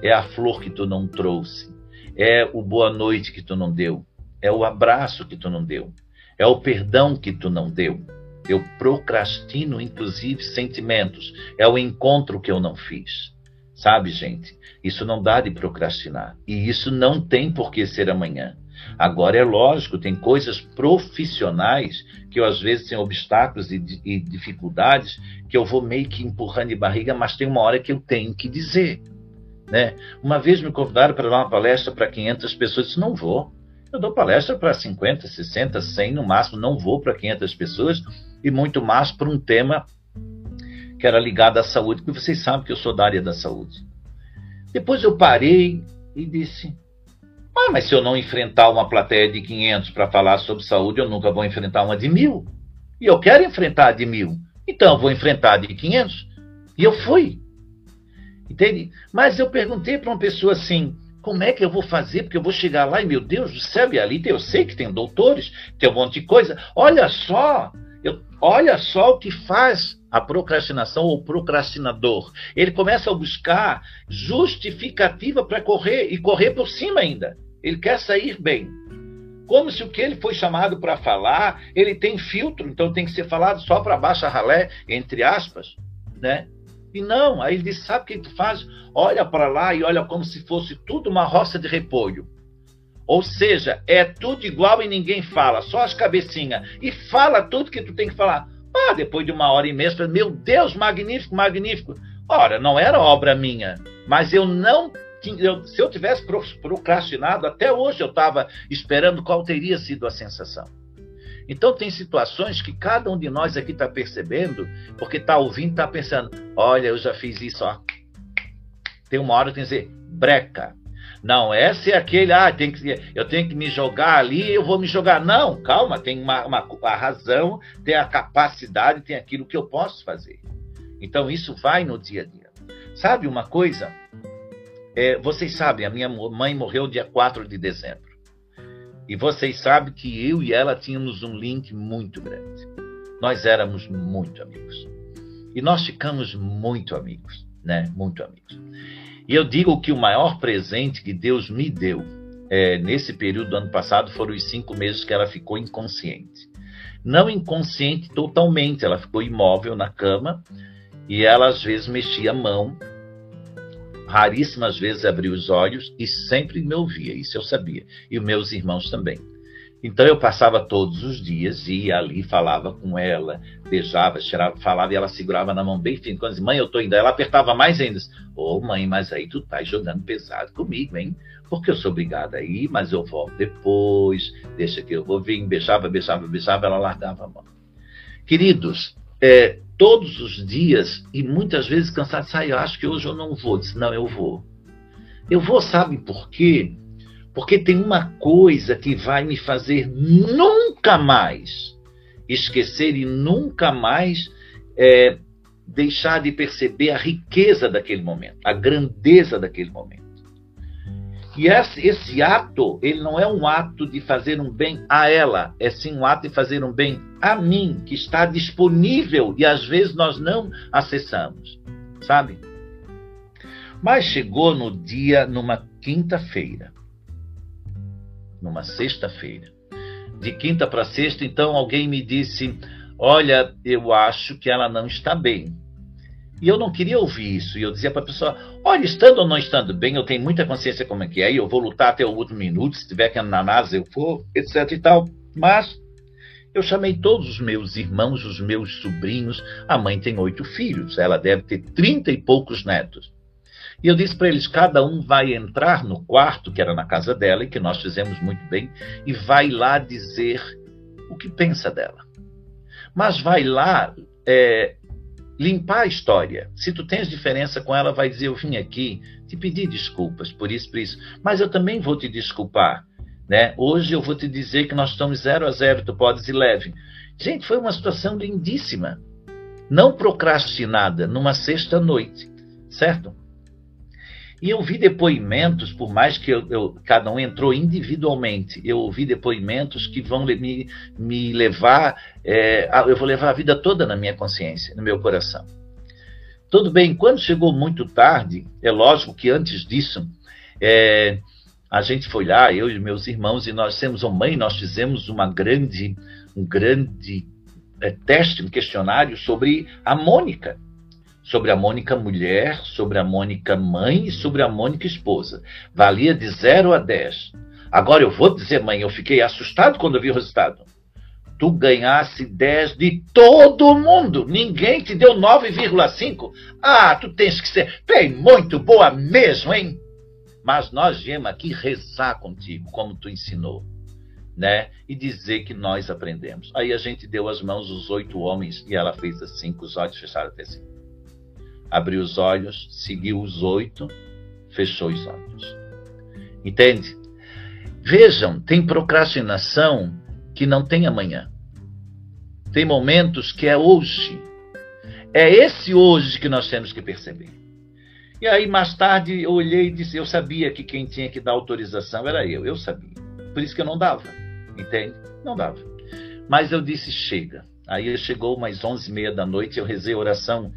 Speaker 1: é a flor que tu não trouxe, é o boa noite que tu não deu, é o abraço que tu não deu, é o perdão que tu não deu. Eu procrastino, inclusive, sentimentos. É o encontro que eu não fiz. Sabe, gente? Isso não dá de procrastinar. E isso não tem por que ser amanhã. Agora é lógico, tem coisas profissionais que eu às vezes tenho obstáculos e, e dificuldades que eu vou meio que empurrando de barriga, mas tem uma hora que eu tenho que dizer. Né? Uma vez me convidaram para dar uma palestra para 500 pessoas, eu disse, não vou. Eu dou palestra para 50, 60, 100 no máximo, não vou para 500 pessoas e muito mais para um tema que era ligado à saúde, porque vocês sabem que eu sou da área da saúde. Depois eu parei e disse: ah, mas se eu não enfrentar uma plateia de 500 para falar sobre saúde, eu nunca vou enfrentar uma de mil. E eu quero enfrentar a de mil. Então eu vou enfrentar a de 500. E eu fui. Entende? Mas eu perguntei para uma pessoa assim: como é que eu vou fazer? Porque eu vou chegar lá e, meu Deus do céu, e ali eu sei que tem doutores, tem um monte de coisa. Olha só, eu, olha só o que faz a procrastinação ou procrastinador. Ele começa a buscar justificativa para correr e correr por cima ainda. Ele quer sair bem. Como se o que ele foi chamado para falar, ele tem filtro, então tem que ser falado só para baixa ralé, entre aspas, né? E não, aí ele diz: sabe o que tu faz? Olha para lá e olha como se fosse tudo uma roça de repolho. Ou seja, é tudo igual e ninguém fala, só as cabecinhas. E fala tudo que tu tem que falar. Ah, depois de uma hora e meia, meu Deus, magnífico, magnífico. Ora, não era obra minha, mas eu não eu, se eu tivesse procrastinado, até hoje eu estava esperando qual teria sido a sensação. Então, tem situações que cada um de nós aqui está percebendo, porque está ouvindo, está pensando: olha, eu já fiz isso, ó. Tem uma hora que tem que dizer, breca. Não, essa é aquele, ah, tem que, eu tenho que me jogar ali, eu vou me jogar. Não, calma, tem uma, uma a razão, tem a capacidade, tem aquilo que eu posso fazer. Então, isso vai no dia a dia. Sabe uma coisa? É, vocês sabem, a minha mãe morreu dia 4 de dezembro. E vocês sabem que eu e ela tínhamos um link muito grande. Nós éramos muito amigos. E nós ficamos muito amigos, né? Muito amigos. E eu digo que o maior presente que Deus me deu é, nesse período do ano passado foram os cinco meses que ela ficou inconsciente. Não inconsciente totalmente, ela ficou imóvel na cama e ela às vezes mexia a mão raríssimas vezes abria os olhos e sempre me ouvia, isso eu sabia, e os meus irmãos também. Então eu passava todos os dias, ia ali, falava com ela, beijava, cheirava, falava e ela segurava na mão bem firme. Quando dizia, mãe, eu tô indo, ela apertava mais ainda. Ô oh, mãe, mas aí tu tá jogando pesado comigo, hein? Porque eu sou obrigada a ir, mas eu volto depois, deixa que eu vou vir, beijava, beijava, beijava, ela largava a mão. Queridos, é, todos os dias e muitas vezes cansado, sai, eu acho que hoje eu não vou. Disse, não, eu vou. Eu vou, sabe por quê? Porque tem uma coisa que vai me fazer nunca mais esquecer e nunca mais é, deixar de perceber a riqueza daquele momento, a grandeza daquele momento. E esse, esse, ato, ele não é um ato de fazer um bem a ela, é sim um ato de fazer um bem a mim, que está disponível e às vezes nós não acessamos, sabe? Mas chegou no dia, numa quinta-feira, numa sexta-feira. De quinta para sexta, então alguém me disse: Olha, eu acho que ela não está bem. E eu não queria ouvir isso. E eu dizia para a pessoa: olha, estando ou não estando bem, eu tenho muita consciência como é que é, e eu vou lutar até o último minuto, se tiver que andar na NASA, eu for, etc e tal. Mas eu chamei todos os meus irmãos, os meus sobrinhos. A mãe tem oito filhos, ela deve ter trinta e poucos netos. E eu disse para eles: cada um vai entrar no quarto, que era na casa dela, e que nós fizemos muito bem, e vai lá dizer o que pensa dela. Mas vai lá é, limpar a história. Se tu tens diferença com ela, vai dizer: Eu vim aqui te pedir desculpas por isso, por isso. Mas eu também vou te desculpar. Né? Hoje eu vou te dizer que nós estamos zero a zero, tu podes ir leve. Gente, foi uma situação lindíssima. Não procrastinada, numa sexta-noite, certo? E eu vi depoimentos, por mais que eu, eu, cada um entrou individualmente, eu ouvi depoimentos que vão me, me levar, é, a, eu vou levar a vida toda na minha consciência, no meu coração. Tudo bem, quando chegou muito tarde, é lógico que antes disso, é, a gente foi lá, eu e meus irmãos, e nós temos uma mãe, nós fizemos uma grande, um grande é, teste, um questionário sobre a Mônica sobre a Mônica mulher, sobre a Mônica mãe e sobre a Mônica esposa. Valia de 0 a 10. Agora eu vou dizer, mãe, eu fiquei assustado quando eu vi o resultado. Tu ganhasse 10 de todo mundo. Ninguém te deu 9,5. Ah, tu tens que ser bem muito boa mesmo, hein? Mas nós viemos aqui rezar contigo, como tu ensinou, né? E dizer que nós aprendemos. Aí a gente deu as mãos os oito homens e ela fez assim, com os olhos fechados até assim. Abriu os olhos, seguiu os oito, fechou os olhos. Entende? Vejam, tem procrastinação que não tem amanhã. Tem momentos que é hoje. É esse hoje que nós temos que perceber. E aí, mais tarde, eu olhei e disse: Eu sabia que quem tinha que dar autorização era eu. Eu sabia. Por isso que eu não dava. Entende? Não dava. Mas eu disse: Chega. Aí chegou umas onze e meia da noite, eu rezei a oração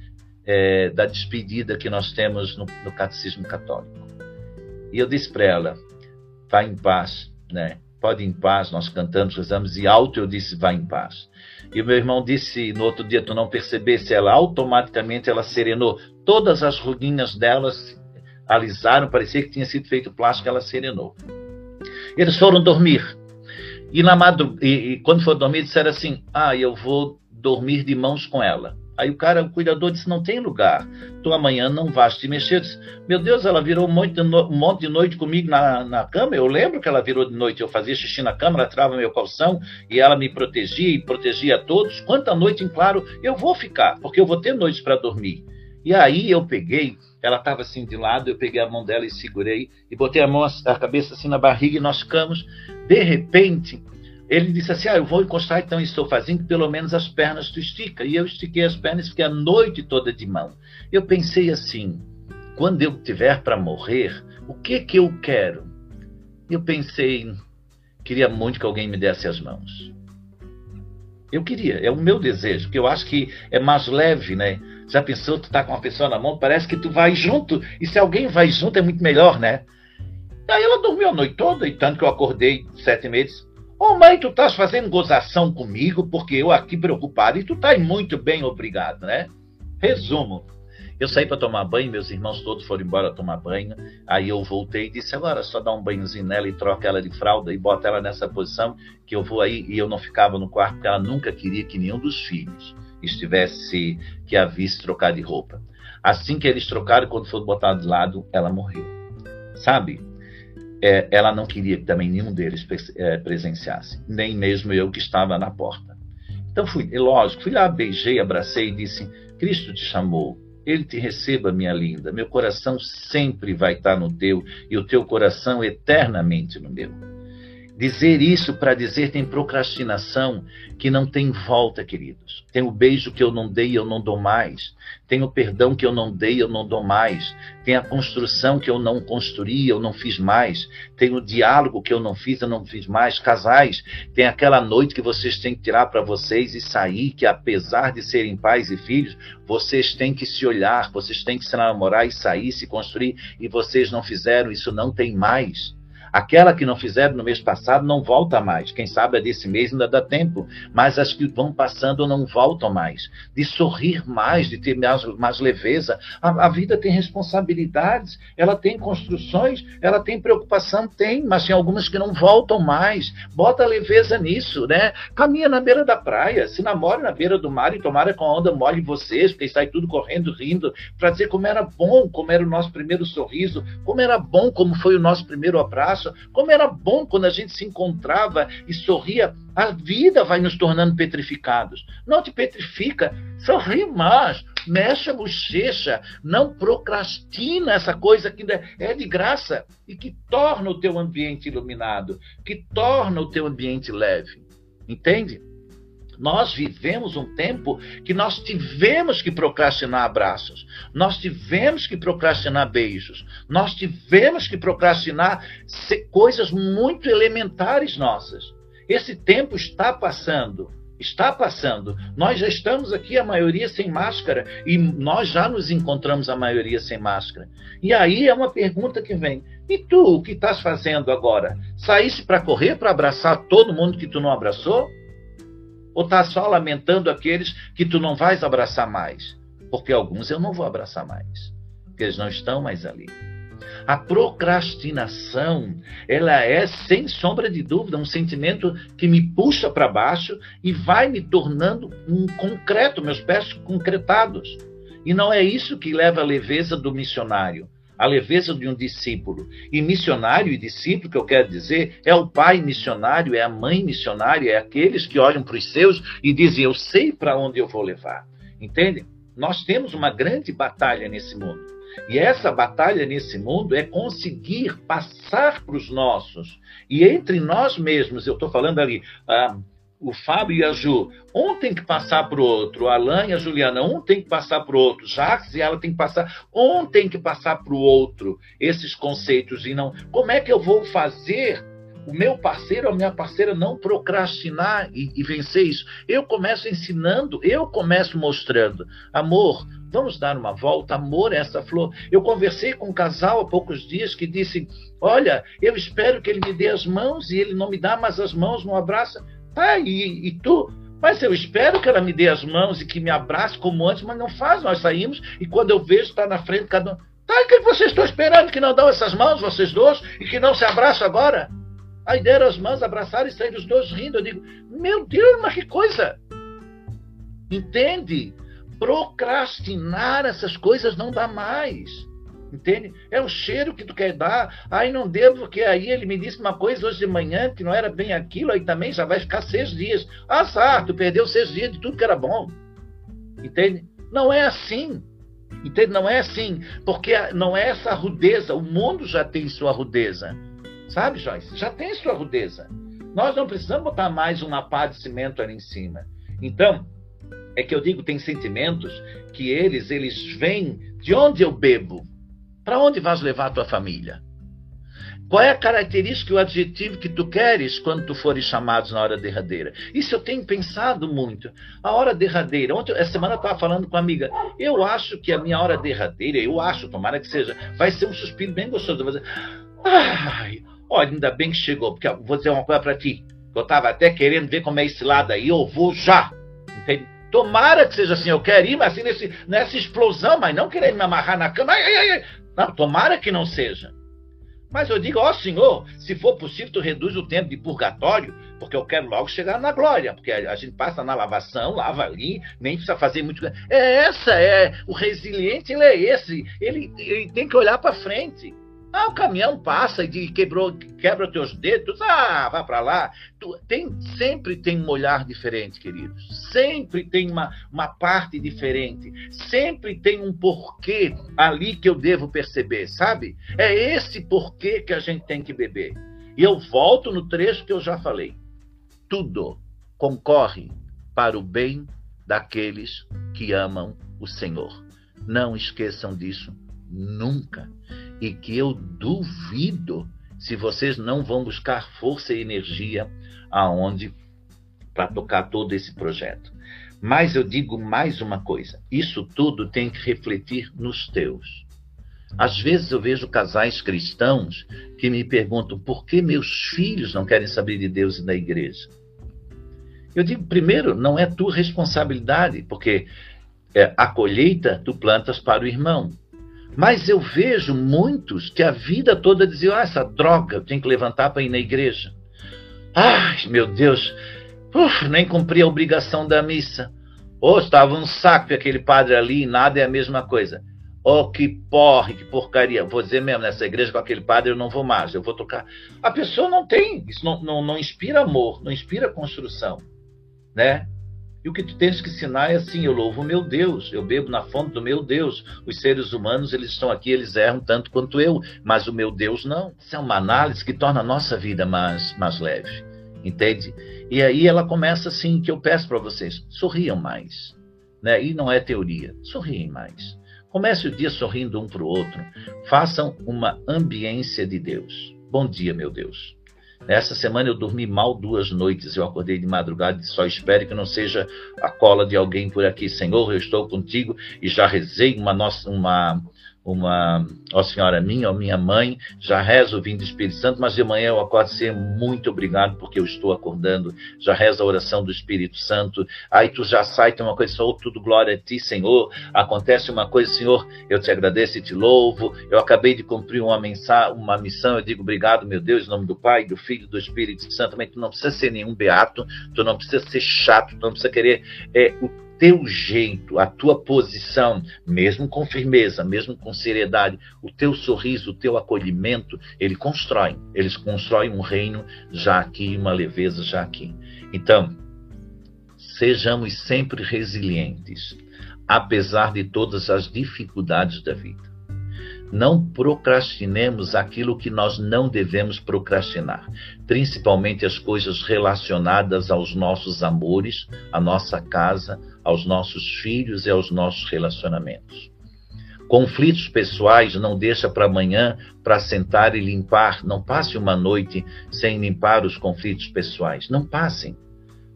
Speaker 1: é, da despedida que nós temos no, no Catecismo Católico. E eu disse para ela: Vá em paz, né? Pode ir em paz, nós cantamos, rezamos, e alto eu disse: Vá em paz. E o meu irmão disse no outro dia: Tu não percebesse, ela automaticamente ela serenou todas as ruguinhas delas alisaram, parecia que tinha sido feito plástico, ela serenou. Eles foram dormir. E, na madrug... e, e quando foram dormir, disseram assim: Ah, eu vou dormir de mãos com ela. Aí o cara, o cuidador, disse: Não tem lugar. Tu amanhã não vais te mexer. Disse, Meu Deus, ela virou um monte, de no... um monte de noite comigo na, na cama. Eu lembro que ela virou de noite. Eu fazia xixi na cama, ela trava meu calção e ela me protegia e protegia a todos. Quanta noite, em claro, eu vou ficar, porque eu vou ter noites para dormir. E aí eu peguei, ela estava assim de lado, eu peguei a mão dela e segurei, e botei a mão, a cabeça assim na barriga e nós ficamos. De repente, ele disse assim: Ah, eu vou encostar então estou fazendo, pelo menos as pernas tu estica. E eu estiquei as pernas fiquei a noite toda de mão. Eu pensei assim: quando eu tiver para morrer, o que que eu quero? Eu pensei, queria muito que alguém me desse as mãos. Eu queria, é o meu desejo, porque eu acho que é mais leve, né? Já pensou, tu tá com uma pessoa na mão, parece que tu vai junto. E se alguém vai junto é muito melhor, né? Aí ela dormiu a noite toda, e tanto que eu acordei sete meses. Ô oh, mãe, tu estás fazendo gozação comigo, porque eu aqui preocupado, e tu tá muito bem, obrigado, né? Resumo. Eu saí para tomar banho, meus irmãos todos foram embora tomar banho. Aí eu voltei e disse: agora só dá um banhozinho nela e troca ela de fralda e bota ela nessa posição que eu vou aí. E eu não ficava no quarto, porque ela nunca queria que nenhum dos filhos estivesse que a visse trocar de roupa. Assim que eles trocaram, quando foi botado de lado, ela morreu. Sabe? É, ela não queria que também nenhum deles é, presenciasse, nem mesmo eu que estava na porta. Então fui, lógico, fui lá, beijei, abracei e disse: Cristo te chamou, ele te receba, minha linda. Meu coração sempre vai estar no teu e o teu coração eternamente no meu. Dizer isso para dizer tem procrastinação que não tem volta, queridos. Tem o beijo que eu não dei, eu não dou mais. Tem o perdão que eu não dei, eu não dou mais. Tem a construção que eu não construí, eu não fiz mais. Tem o diálogo que eu não fiz, eu não fiz mais. Casais, tem aquela noite que vocês têm que tirar para vocês e sair, que apesar de serem pais e filhos, vocês têm que se olhar, vocês têm que se namorar e sair, se construir, e vocês não fizeram, isso não tem mais. Aquela que não fizeram no mês passado não volta mais. Quem sabe é desse mês ainda dá tempo. Mas as que vão passando não voltam mais. De sorrir mais, de ter mais, mais leveza. A, a vida tem responsabilidades, ela tem construções, ela tem preocupação, tem, mas tem algumas que não voltam mais. Bota leveza nisso, né? Caminha na beira da praia, se namora na beira do mar e tomara com a onda molhe vocês, porque sai tudo correndo, rindo, para dizer como era bom, como era o nosso primeiro sorriso, como era bom, como foi o nosso primeiro abraço como era bom quando a gente se encontrava e sorria. A vida vai nos tornando petrificados. Não te petrifica, sorri mais, mexe a bochecha, não procrastina essa coisa que é de graça e que torna o teu ambiente iluminado, que torna o teu ambiente leve. Entende? Nós vivemos um tempo que nós tivemos que procrastinar abraços, nós tivemos que procrastinar beijos, nós tivemos que procrastinar coisas muito elementares nossas. Esse tempo está passando. Está passando. Nós já estamos aqui, a maioria sem máscara, e nós já nos encontramos, a maioria sem máscara. E aí é uma pergunta que vem: e tu, o que estás fazendo agora? Saísse para correr, para abraçar todo mundo que tu não abraçou? Ou está só lamentando aqueles que tu não vais abraçar mais? Porque alguns eu não vou abraçar mais, porque eles não estão mais ali. A procrastinação, ela é sem sombra de dúvida um sentimento que me puxa para baixo e vai me tornando um concreto, meus pés concretados. E não é isso que leva a leveza do missionário, a leveza de um discípulo. E missionário e discípulo, que eu quero dizer, é o pai missionário, é a mãe missionária, é aqueles que olham para os seus e dizem: Eu sei para onde eu vou levar. Entende? Nós temos uma grande batalha nesse mundo. E essa batalha nesse mundo é conseguir passar para os nossos. E entre nós mesmos, eu estou falando ali, ah, o Fábio e a Ju, um tem que passar para o outro, o Alan e a Juliana, um tem que passar para o outro, Jacques e ela tem que passar, um tem que passar para o outro, esses conceitos, e não, como é que eu vou fazer o meu parceiro ou a minha parceira não procrastinar e, e, vencer isso. Eu começo ensinando, eu começo mostrando. Amor, vamos dar uma volta, amor essa flor. Eu conversei com um casal há poucos dias que disse: Olha, eu espero que ele me dê as mãos e ele não me dá mais as mãos, não abraça. Tá, e, e tu? Mas eu espero que ela me dê as mãos e que me abrace como antes, mas não faz. Nós saímos e quando eu vejo, está na frente cada um. Tá, o que vocês estão esperando que não dão essas mãos, vocês dois, e que não se abraçam agora? Aí deram as mãos, abraçaram e saíram os dois rindo. Eu digo, meu Deus, mas que coisa! Entende? Procrastinar essas coisas não dá mais. Entende? É o cheiro que tu quer dar. Aí não devo, porque aí ele me disse uma coisa hoje de manhã que não era bem aquilo, aí também já vai ficar seis dias. Ah, tá, tu perdeu seis dias de tudo que era bom. Entende? Não é assim. Entende? Não é assim. Porque não é essa rudeza. O mundo já tem sua rudeza. Sabe, Joyce? Já tem sua rudeza. Nós não precisamos botar mais uma pá de cimento ali em cima. Então, é que eu digo, tem sentimentos que eles, eles vêm de onde eu bebo. Para onde vais levar a tua família? Qual é a característica e o adjetivo que tu queres quando tu fores chamados na hora derradeira? Isso eu tenho pensado muito. A hora derradeira. Ontem, essa semana eu estava falando com uma amiga. Eu acho que a minha hora derradeira, eu acho, tomara que seja, vai ser um suspiro bem gostoso. Vai ai, Olha, ainda bem que chegou, porque vou dizer uma coisa para ti. Eu estava até querendo ver como é esse lado aí, eu vou já. Entende? Tomara que seja assim, eu quero ir, mas assim, nesse, nessa explosão, mas não querendo me amarrar na cama. Ai, ai, ai. Não, tomara que não seja. Mas eu digo, ó Senhor, se for possível, tu reduz o tempo de purgatório, porque eu quero logo chegar na glória, porque a gente passa na lavação, lava ali, nem precisa fazer muito. É essa, é o resiliente, ele é esse, ele, ele tem que olhar para frente. Ah, o caminhão passa e quebrou, quebra teus dedos. Ah, vá para lá. Tu, tem, sempre tem um olhar diferente, queridos. Sempre tem uma, uma parte diferente. Sempre tem um porquê ali que eu devo perceber, sabe? É esse porquê que a gente tem que beber. E eu volto no trecho que eu já falei. Tudo concorre para o bem daqueles que amam o Senhor. Não esqueçam disso nunca e que eu duvido se vocês não vão buscar força e energia aonde para tocar todo esse projeto. Mas eu digo mais uma coisa: isso tudo tem que refletir nos teus. Às vezes eu vejo casais cristãos que me perguntam por que meus filhos não querem saber de Deus e da igreja. Eu digo, primeiro, não é tua responsabilidade, porque é, a colheita tu plantas para o irmão. Mas eu vejo muitos que a vida toda diziam: ah, essa droga, eu tenho que levantar para ir na igreja. Ai, meu Deus, uf, nem cumpri a obrigação da missa. Ou oh, estava um saco aquele padre ali, nada é a mesma coisa. Oh, que porre, que porcaria. Vou dizer mesmo, nessa igreja com aquele padre eu não vou mais, eu vou tocar. A pessoa não tem, isso não, não, não inspira amor, não inspira construção, né? E o que tu tens que ensinar é assim: eu louvo meu Deus, eu bebo na fonte do meu Deus. Os seres humanos, eles estão aqui, eles erram tanto quanto eu, mas o meu Deus não. Isso é uma análise que torna a nossa vida mais, mais leve, entende? E aí ela começa assim: que eu peço para vocês, sorriam mais. Né? E não é teoria, sorriem mais. Comece o dia sorrindo um para o outro. Façam uma ambiência de Deus. Bom dia, meu Deus. Essa semana eu dormi mal duas noites. Eu acordei de madrugada e só espere que não seja a cola de alguém por aqui. Senhor, eu estou contigo e já rezei uma, nossa, uma, uma, ó Senhora minha, ó minha mãe, já rezo o vinho do Espírito Santo, mas de manhã eu acordo ser muito obrigado porque eu estou acordando, já rezo a oração do Espírito Santo, aí tu já sai, tem uma coisa, só tudo glória a ti, Senhor, acontece uma coisa, Senhor, eu te agradeço e te louvo, eu acabei de cumprir uma, mensagem, uma missão, eu digo obrigado, meu Deus, em nome do Pai, do Filho do Espírito Santo, mas tu não precisa ser nenhum beato, tu não precisa ser chato, tu não precisa querer é, o teu jeito, a tua posição, mesmo com firmeza, mesmo com seriedade, o teu sorriso, o teu acolhimento, ele constrói. Eles constroem um reino já aqui, uma leveza já aqui. Então, sejamos sempre resilientes, apesar de todas as dificuldades da vida. Não procrastinemos aquilo que nós não devemos procrastinar, principalmente as coisas relacionadas aos nossos amores, à nossa casa, aos nossos filhos e aos nossos relacionamentos. Conflitos pessoais não deixa para amanhã para sentar e limpar. Não passe uma noite sem limpar os conflitos pessoais. Não passem,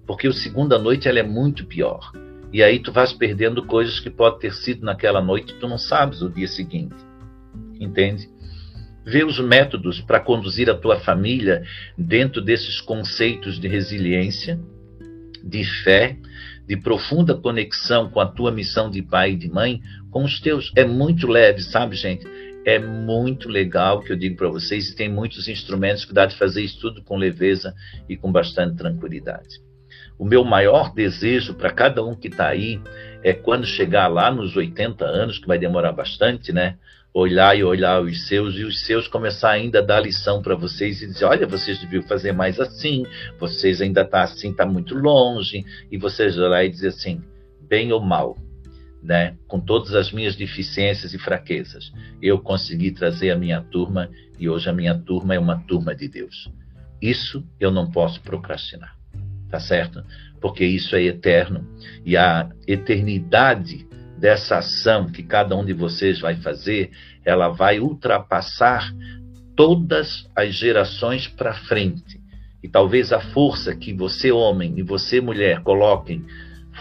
Speaker 1: porque a segunda noite ela é muito pior. E aí tu vais perdendo coisas que pode ter sido naquela noite, tu não sabes o dia seguinte entende? Vê os métodos para conduzir a tua família dentro desses conceitos de resiliência, de fé, de profunda conexão com a tua missão de pai e de mãe, com os teus. É muito leve, sabe, gente? É muito legal que eu digo para vocês e tem muitos instrumentos que dá de fazer isso tudo com leveza e com bastante tranquilidade. O meu maior desejo para cada um que está aí é quando chegar lá nos 80 anos, que vai demorar bastante, né? Olhar e olhar os seus e os seus começar ainda a dar lição para vocês e dizer, olha, vocês deviam fazer mais assim, vocês ainda tá assim, tá muito longe, e vocês olhar e dizer assim, bem ou mal, né? Com todas as minhas deficiências e fraquezas, eu consegui trazer a minha turma e hoje a minha turma é uma turma de Deus. Isso eu não posso procrastinar, tá certo? Porque isso é eterno e a eternidade dessa ação que cada um de vocês vai fazer, ela vai ultrapassar todas as gerações para frente. E talvez a força que você, homem, e você, mulher, coloquem,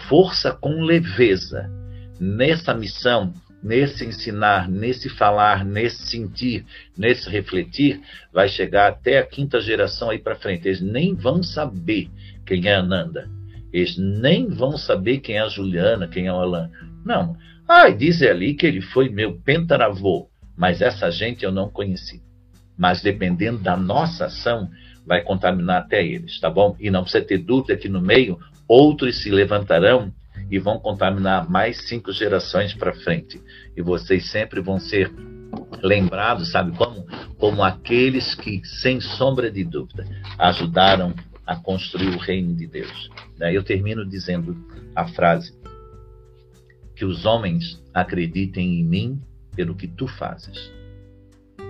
Speaker 1: força com leveza nessa missão, nesse ensinar, nesse falar, nesse sentir, nesse refletir, vai chegar até a quinta geração aí para frente. Eles nem vão saber quem é a Ananda. Eles nem vão saber quem é a Juliana, quem é o Alan. Não. Ah, diz ali que ele foi meu pentaravô, mas essa gente eu não conheci. Mas dependendo da nossa ação, vai contaminar até eles, tá bom? E não precisa ter dúvida que no meio outros se levantarão e vão contaminar mais cinco gerações para frente. E vocês sempre vão ser lembrados, sabe como? Como aqueles que, sem sombra de dúvida, ajudaram a construir o reino de Deus. Eu termino dizendo a frase: que os homens acreditem em mim pelo que tu fazes.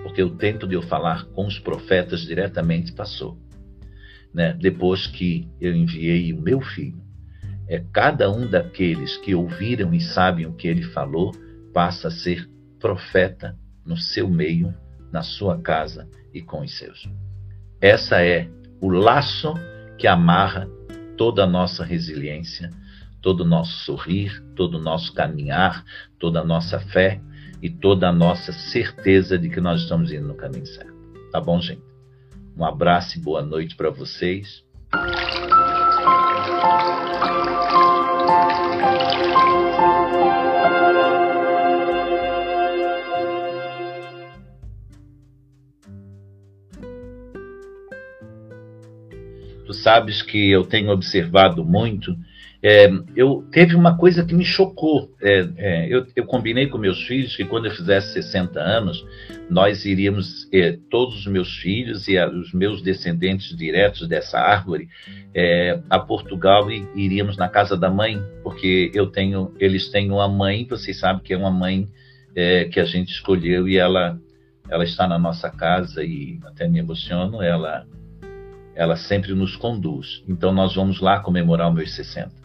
Speaker 1: Porque o tempo de eu falar com os profetas diretamente passou. Né? Depois que eu enviei o meu filho, é cada um daqueles que ouviram e sabem o que ele falou passa a ser profeta no seu meio, na sua casa e com os seus. Essa é o laço que amarra toda a nossa resiliência todo o nosso sorrir, todo o nosso caminhar, toda a nossa fé e toda a nossa certeza de que nós estamos indo no caminho certo. Tá bom, gente? Um abraço e boa noite para vocês. Tu sabes que eu tenho observado muito é, eu teve uma coisa que me chocou. É, é, eu, eu, combinei com meus filhos que quando eu fizesse 60 anos, nós iríamos, é, todos os meus filhos e a, os meus descendentes diretos dessa árvore, é, a Portugal e iríamos na casa da mãe, porque eu tenho, eles têm uma mãe, vocês sabem que é uma mãe é, que a gente escolheu e ela, ela está na nossa casa e até me emociono, ela ela sempre nos conduz. Então nós vamos lá comemorar os meus 60.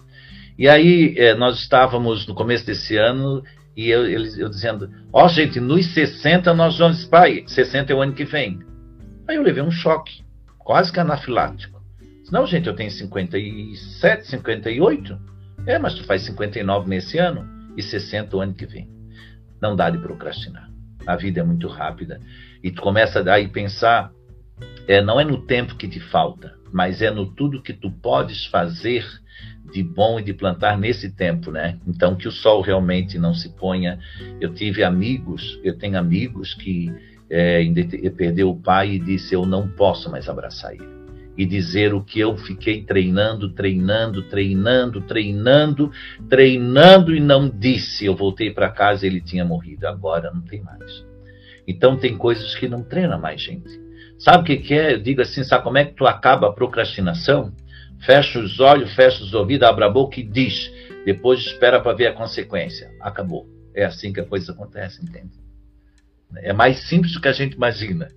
Speaker 1: E aí é, nós estávamos no começo desse ano e eu, eu, eu dizendo, ó oh, gente, nos 60 nós vamos, pai, 60 é o ano que vem. Aí eu levei um choque, quase que anafilático. Não, gente, eu tenho 57, 58. É, mas tu faz 59 nesse ano e 60 o ano que vem. Não dá de procrastinar. A vida é muito rápida. E tu começa a pensar, é, não é no tempo que te falta, mas é no tudo que tu podes fazer de bom e de plantar nesse tempo, né? Então que o sol realmente não se ponha. Eu tive amigos, eu tenho amigos que é, perdeu o pai e disse eu não posso mais abraçar ele e dizer o que eu fiquei treinando, treinando, treinando, treinando, treinando e não disse. Eu voltei para casa ele tinha morrido. Agora não tem mais. Então tem coisas que não treina mais, gente. Sabe o que, que é? Eu digo assim, sabe como é que tu acaba a procrastinação? Fecha os olhos, fecha os ouvidos, abre a boca e diz. Depois espera para ver a consequência. Acabou. É assim que a coisa acontece, entende? É mais simples do que a gente imagina.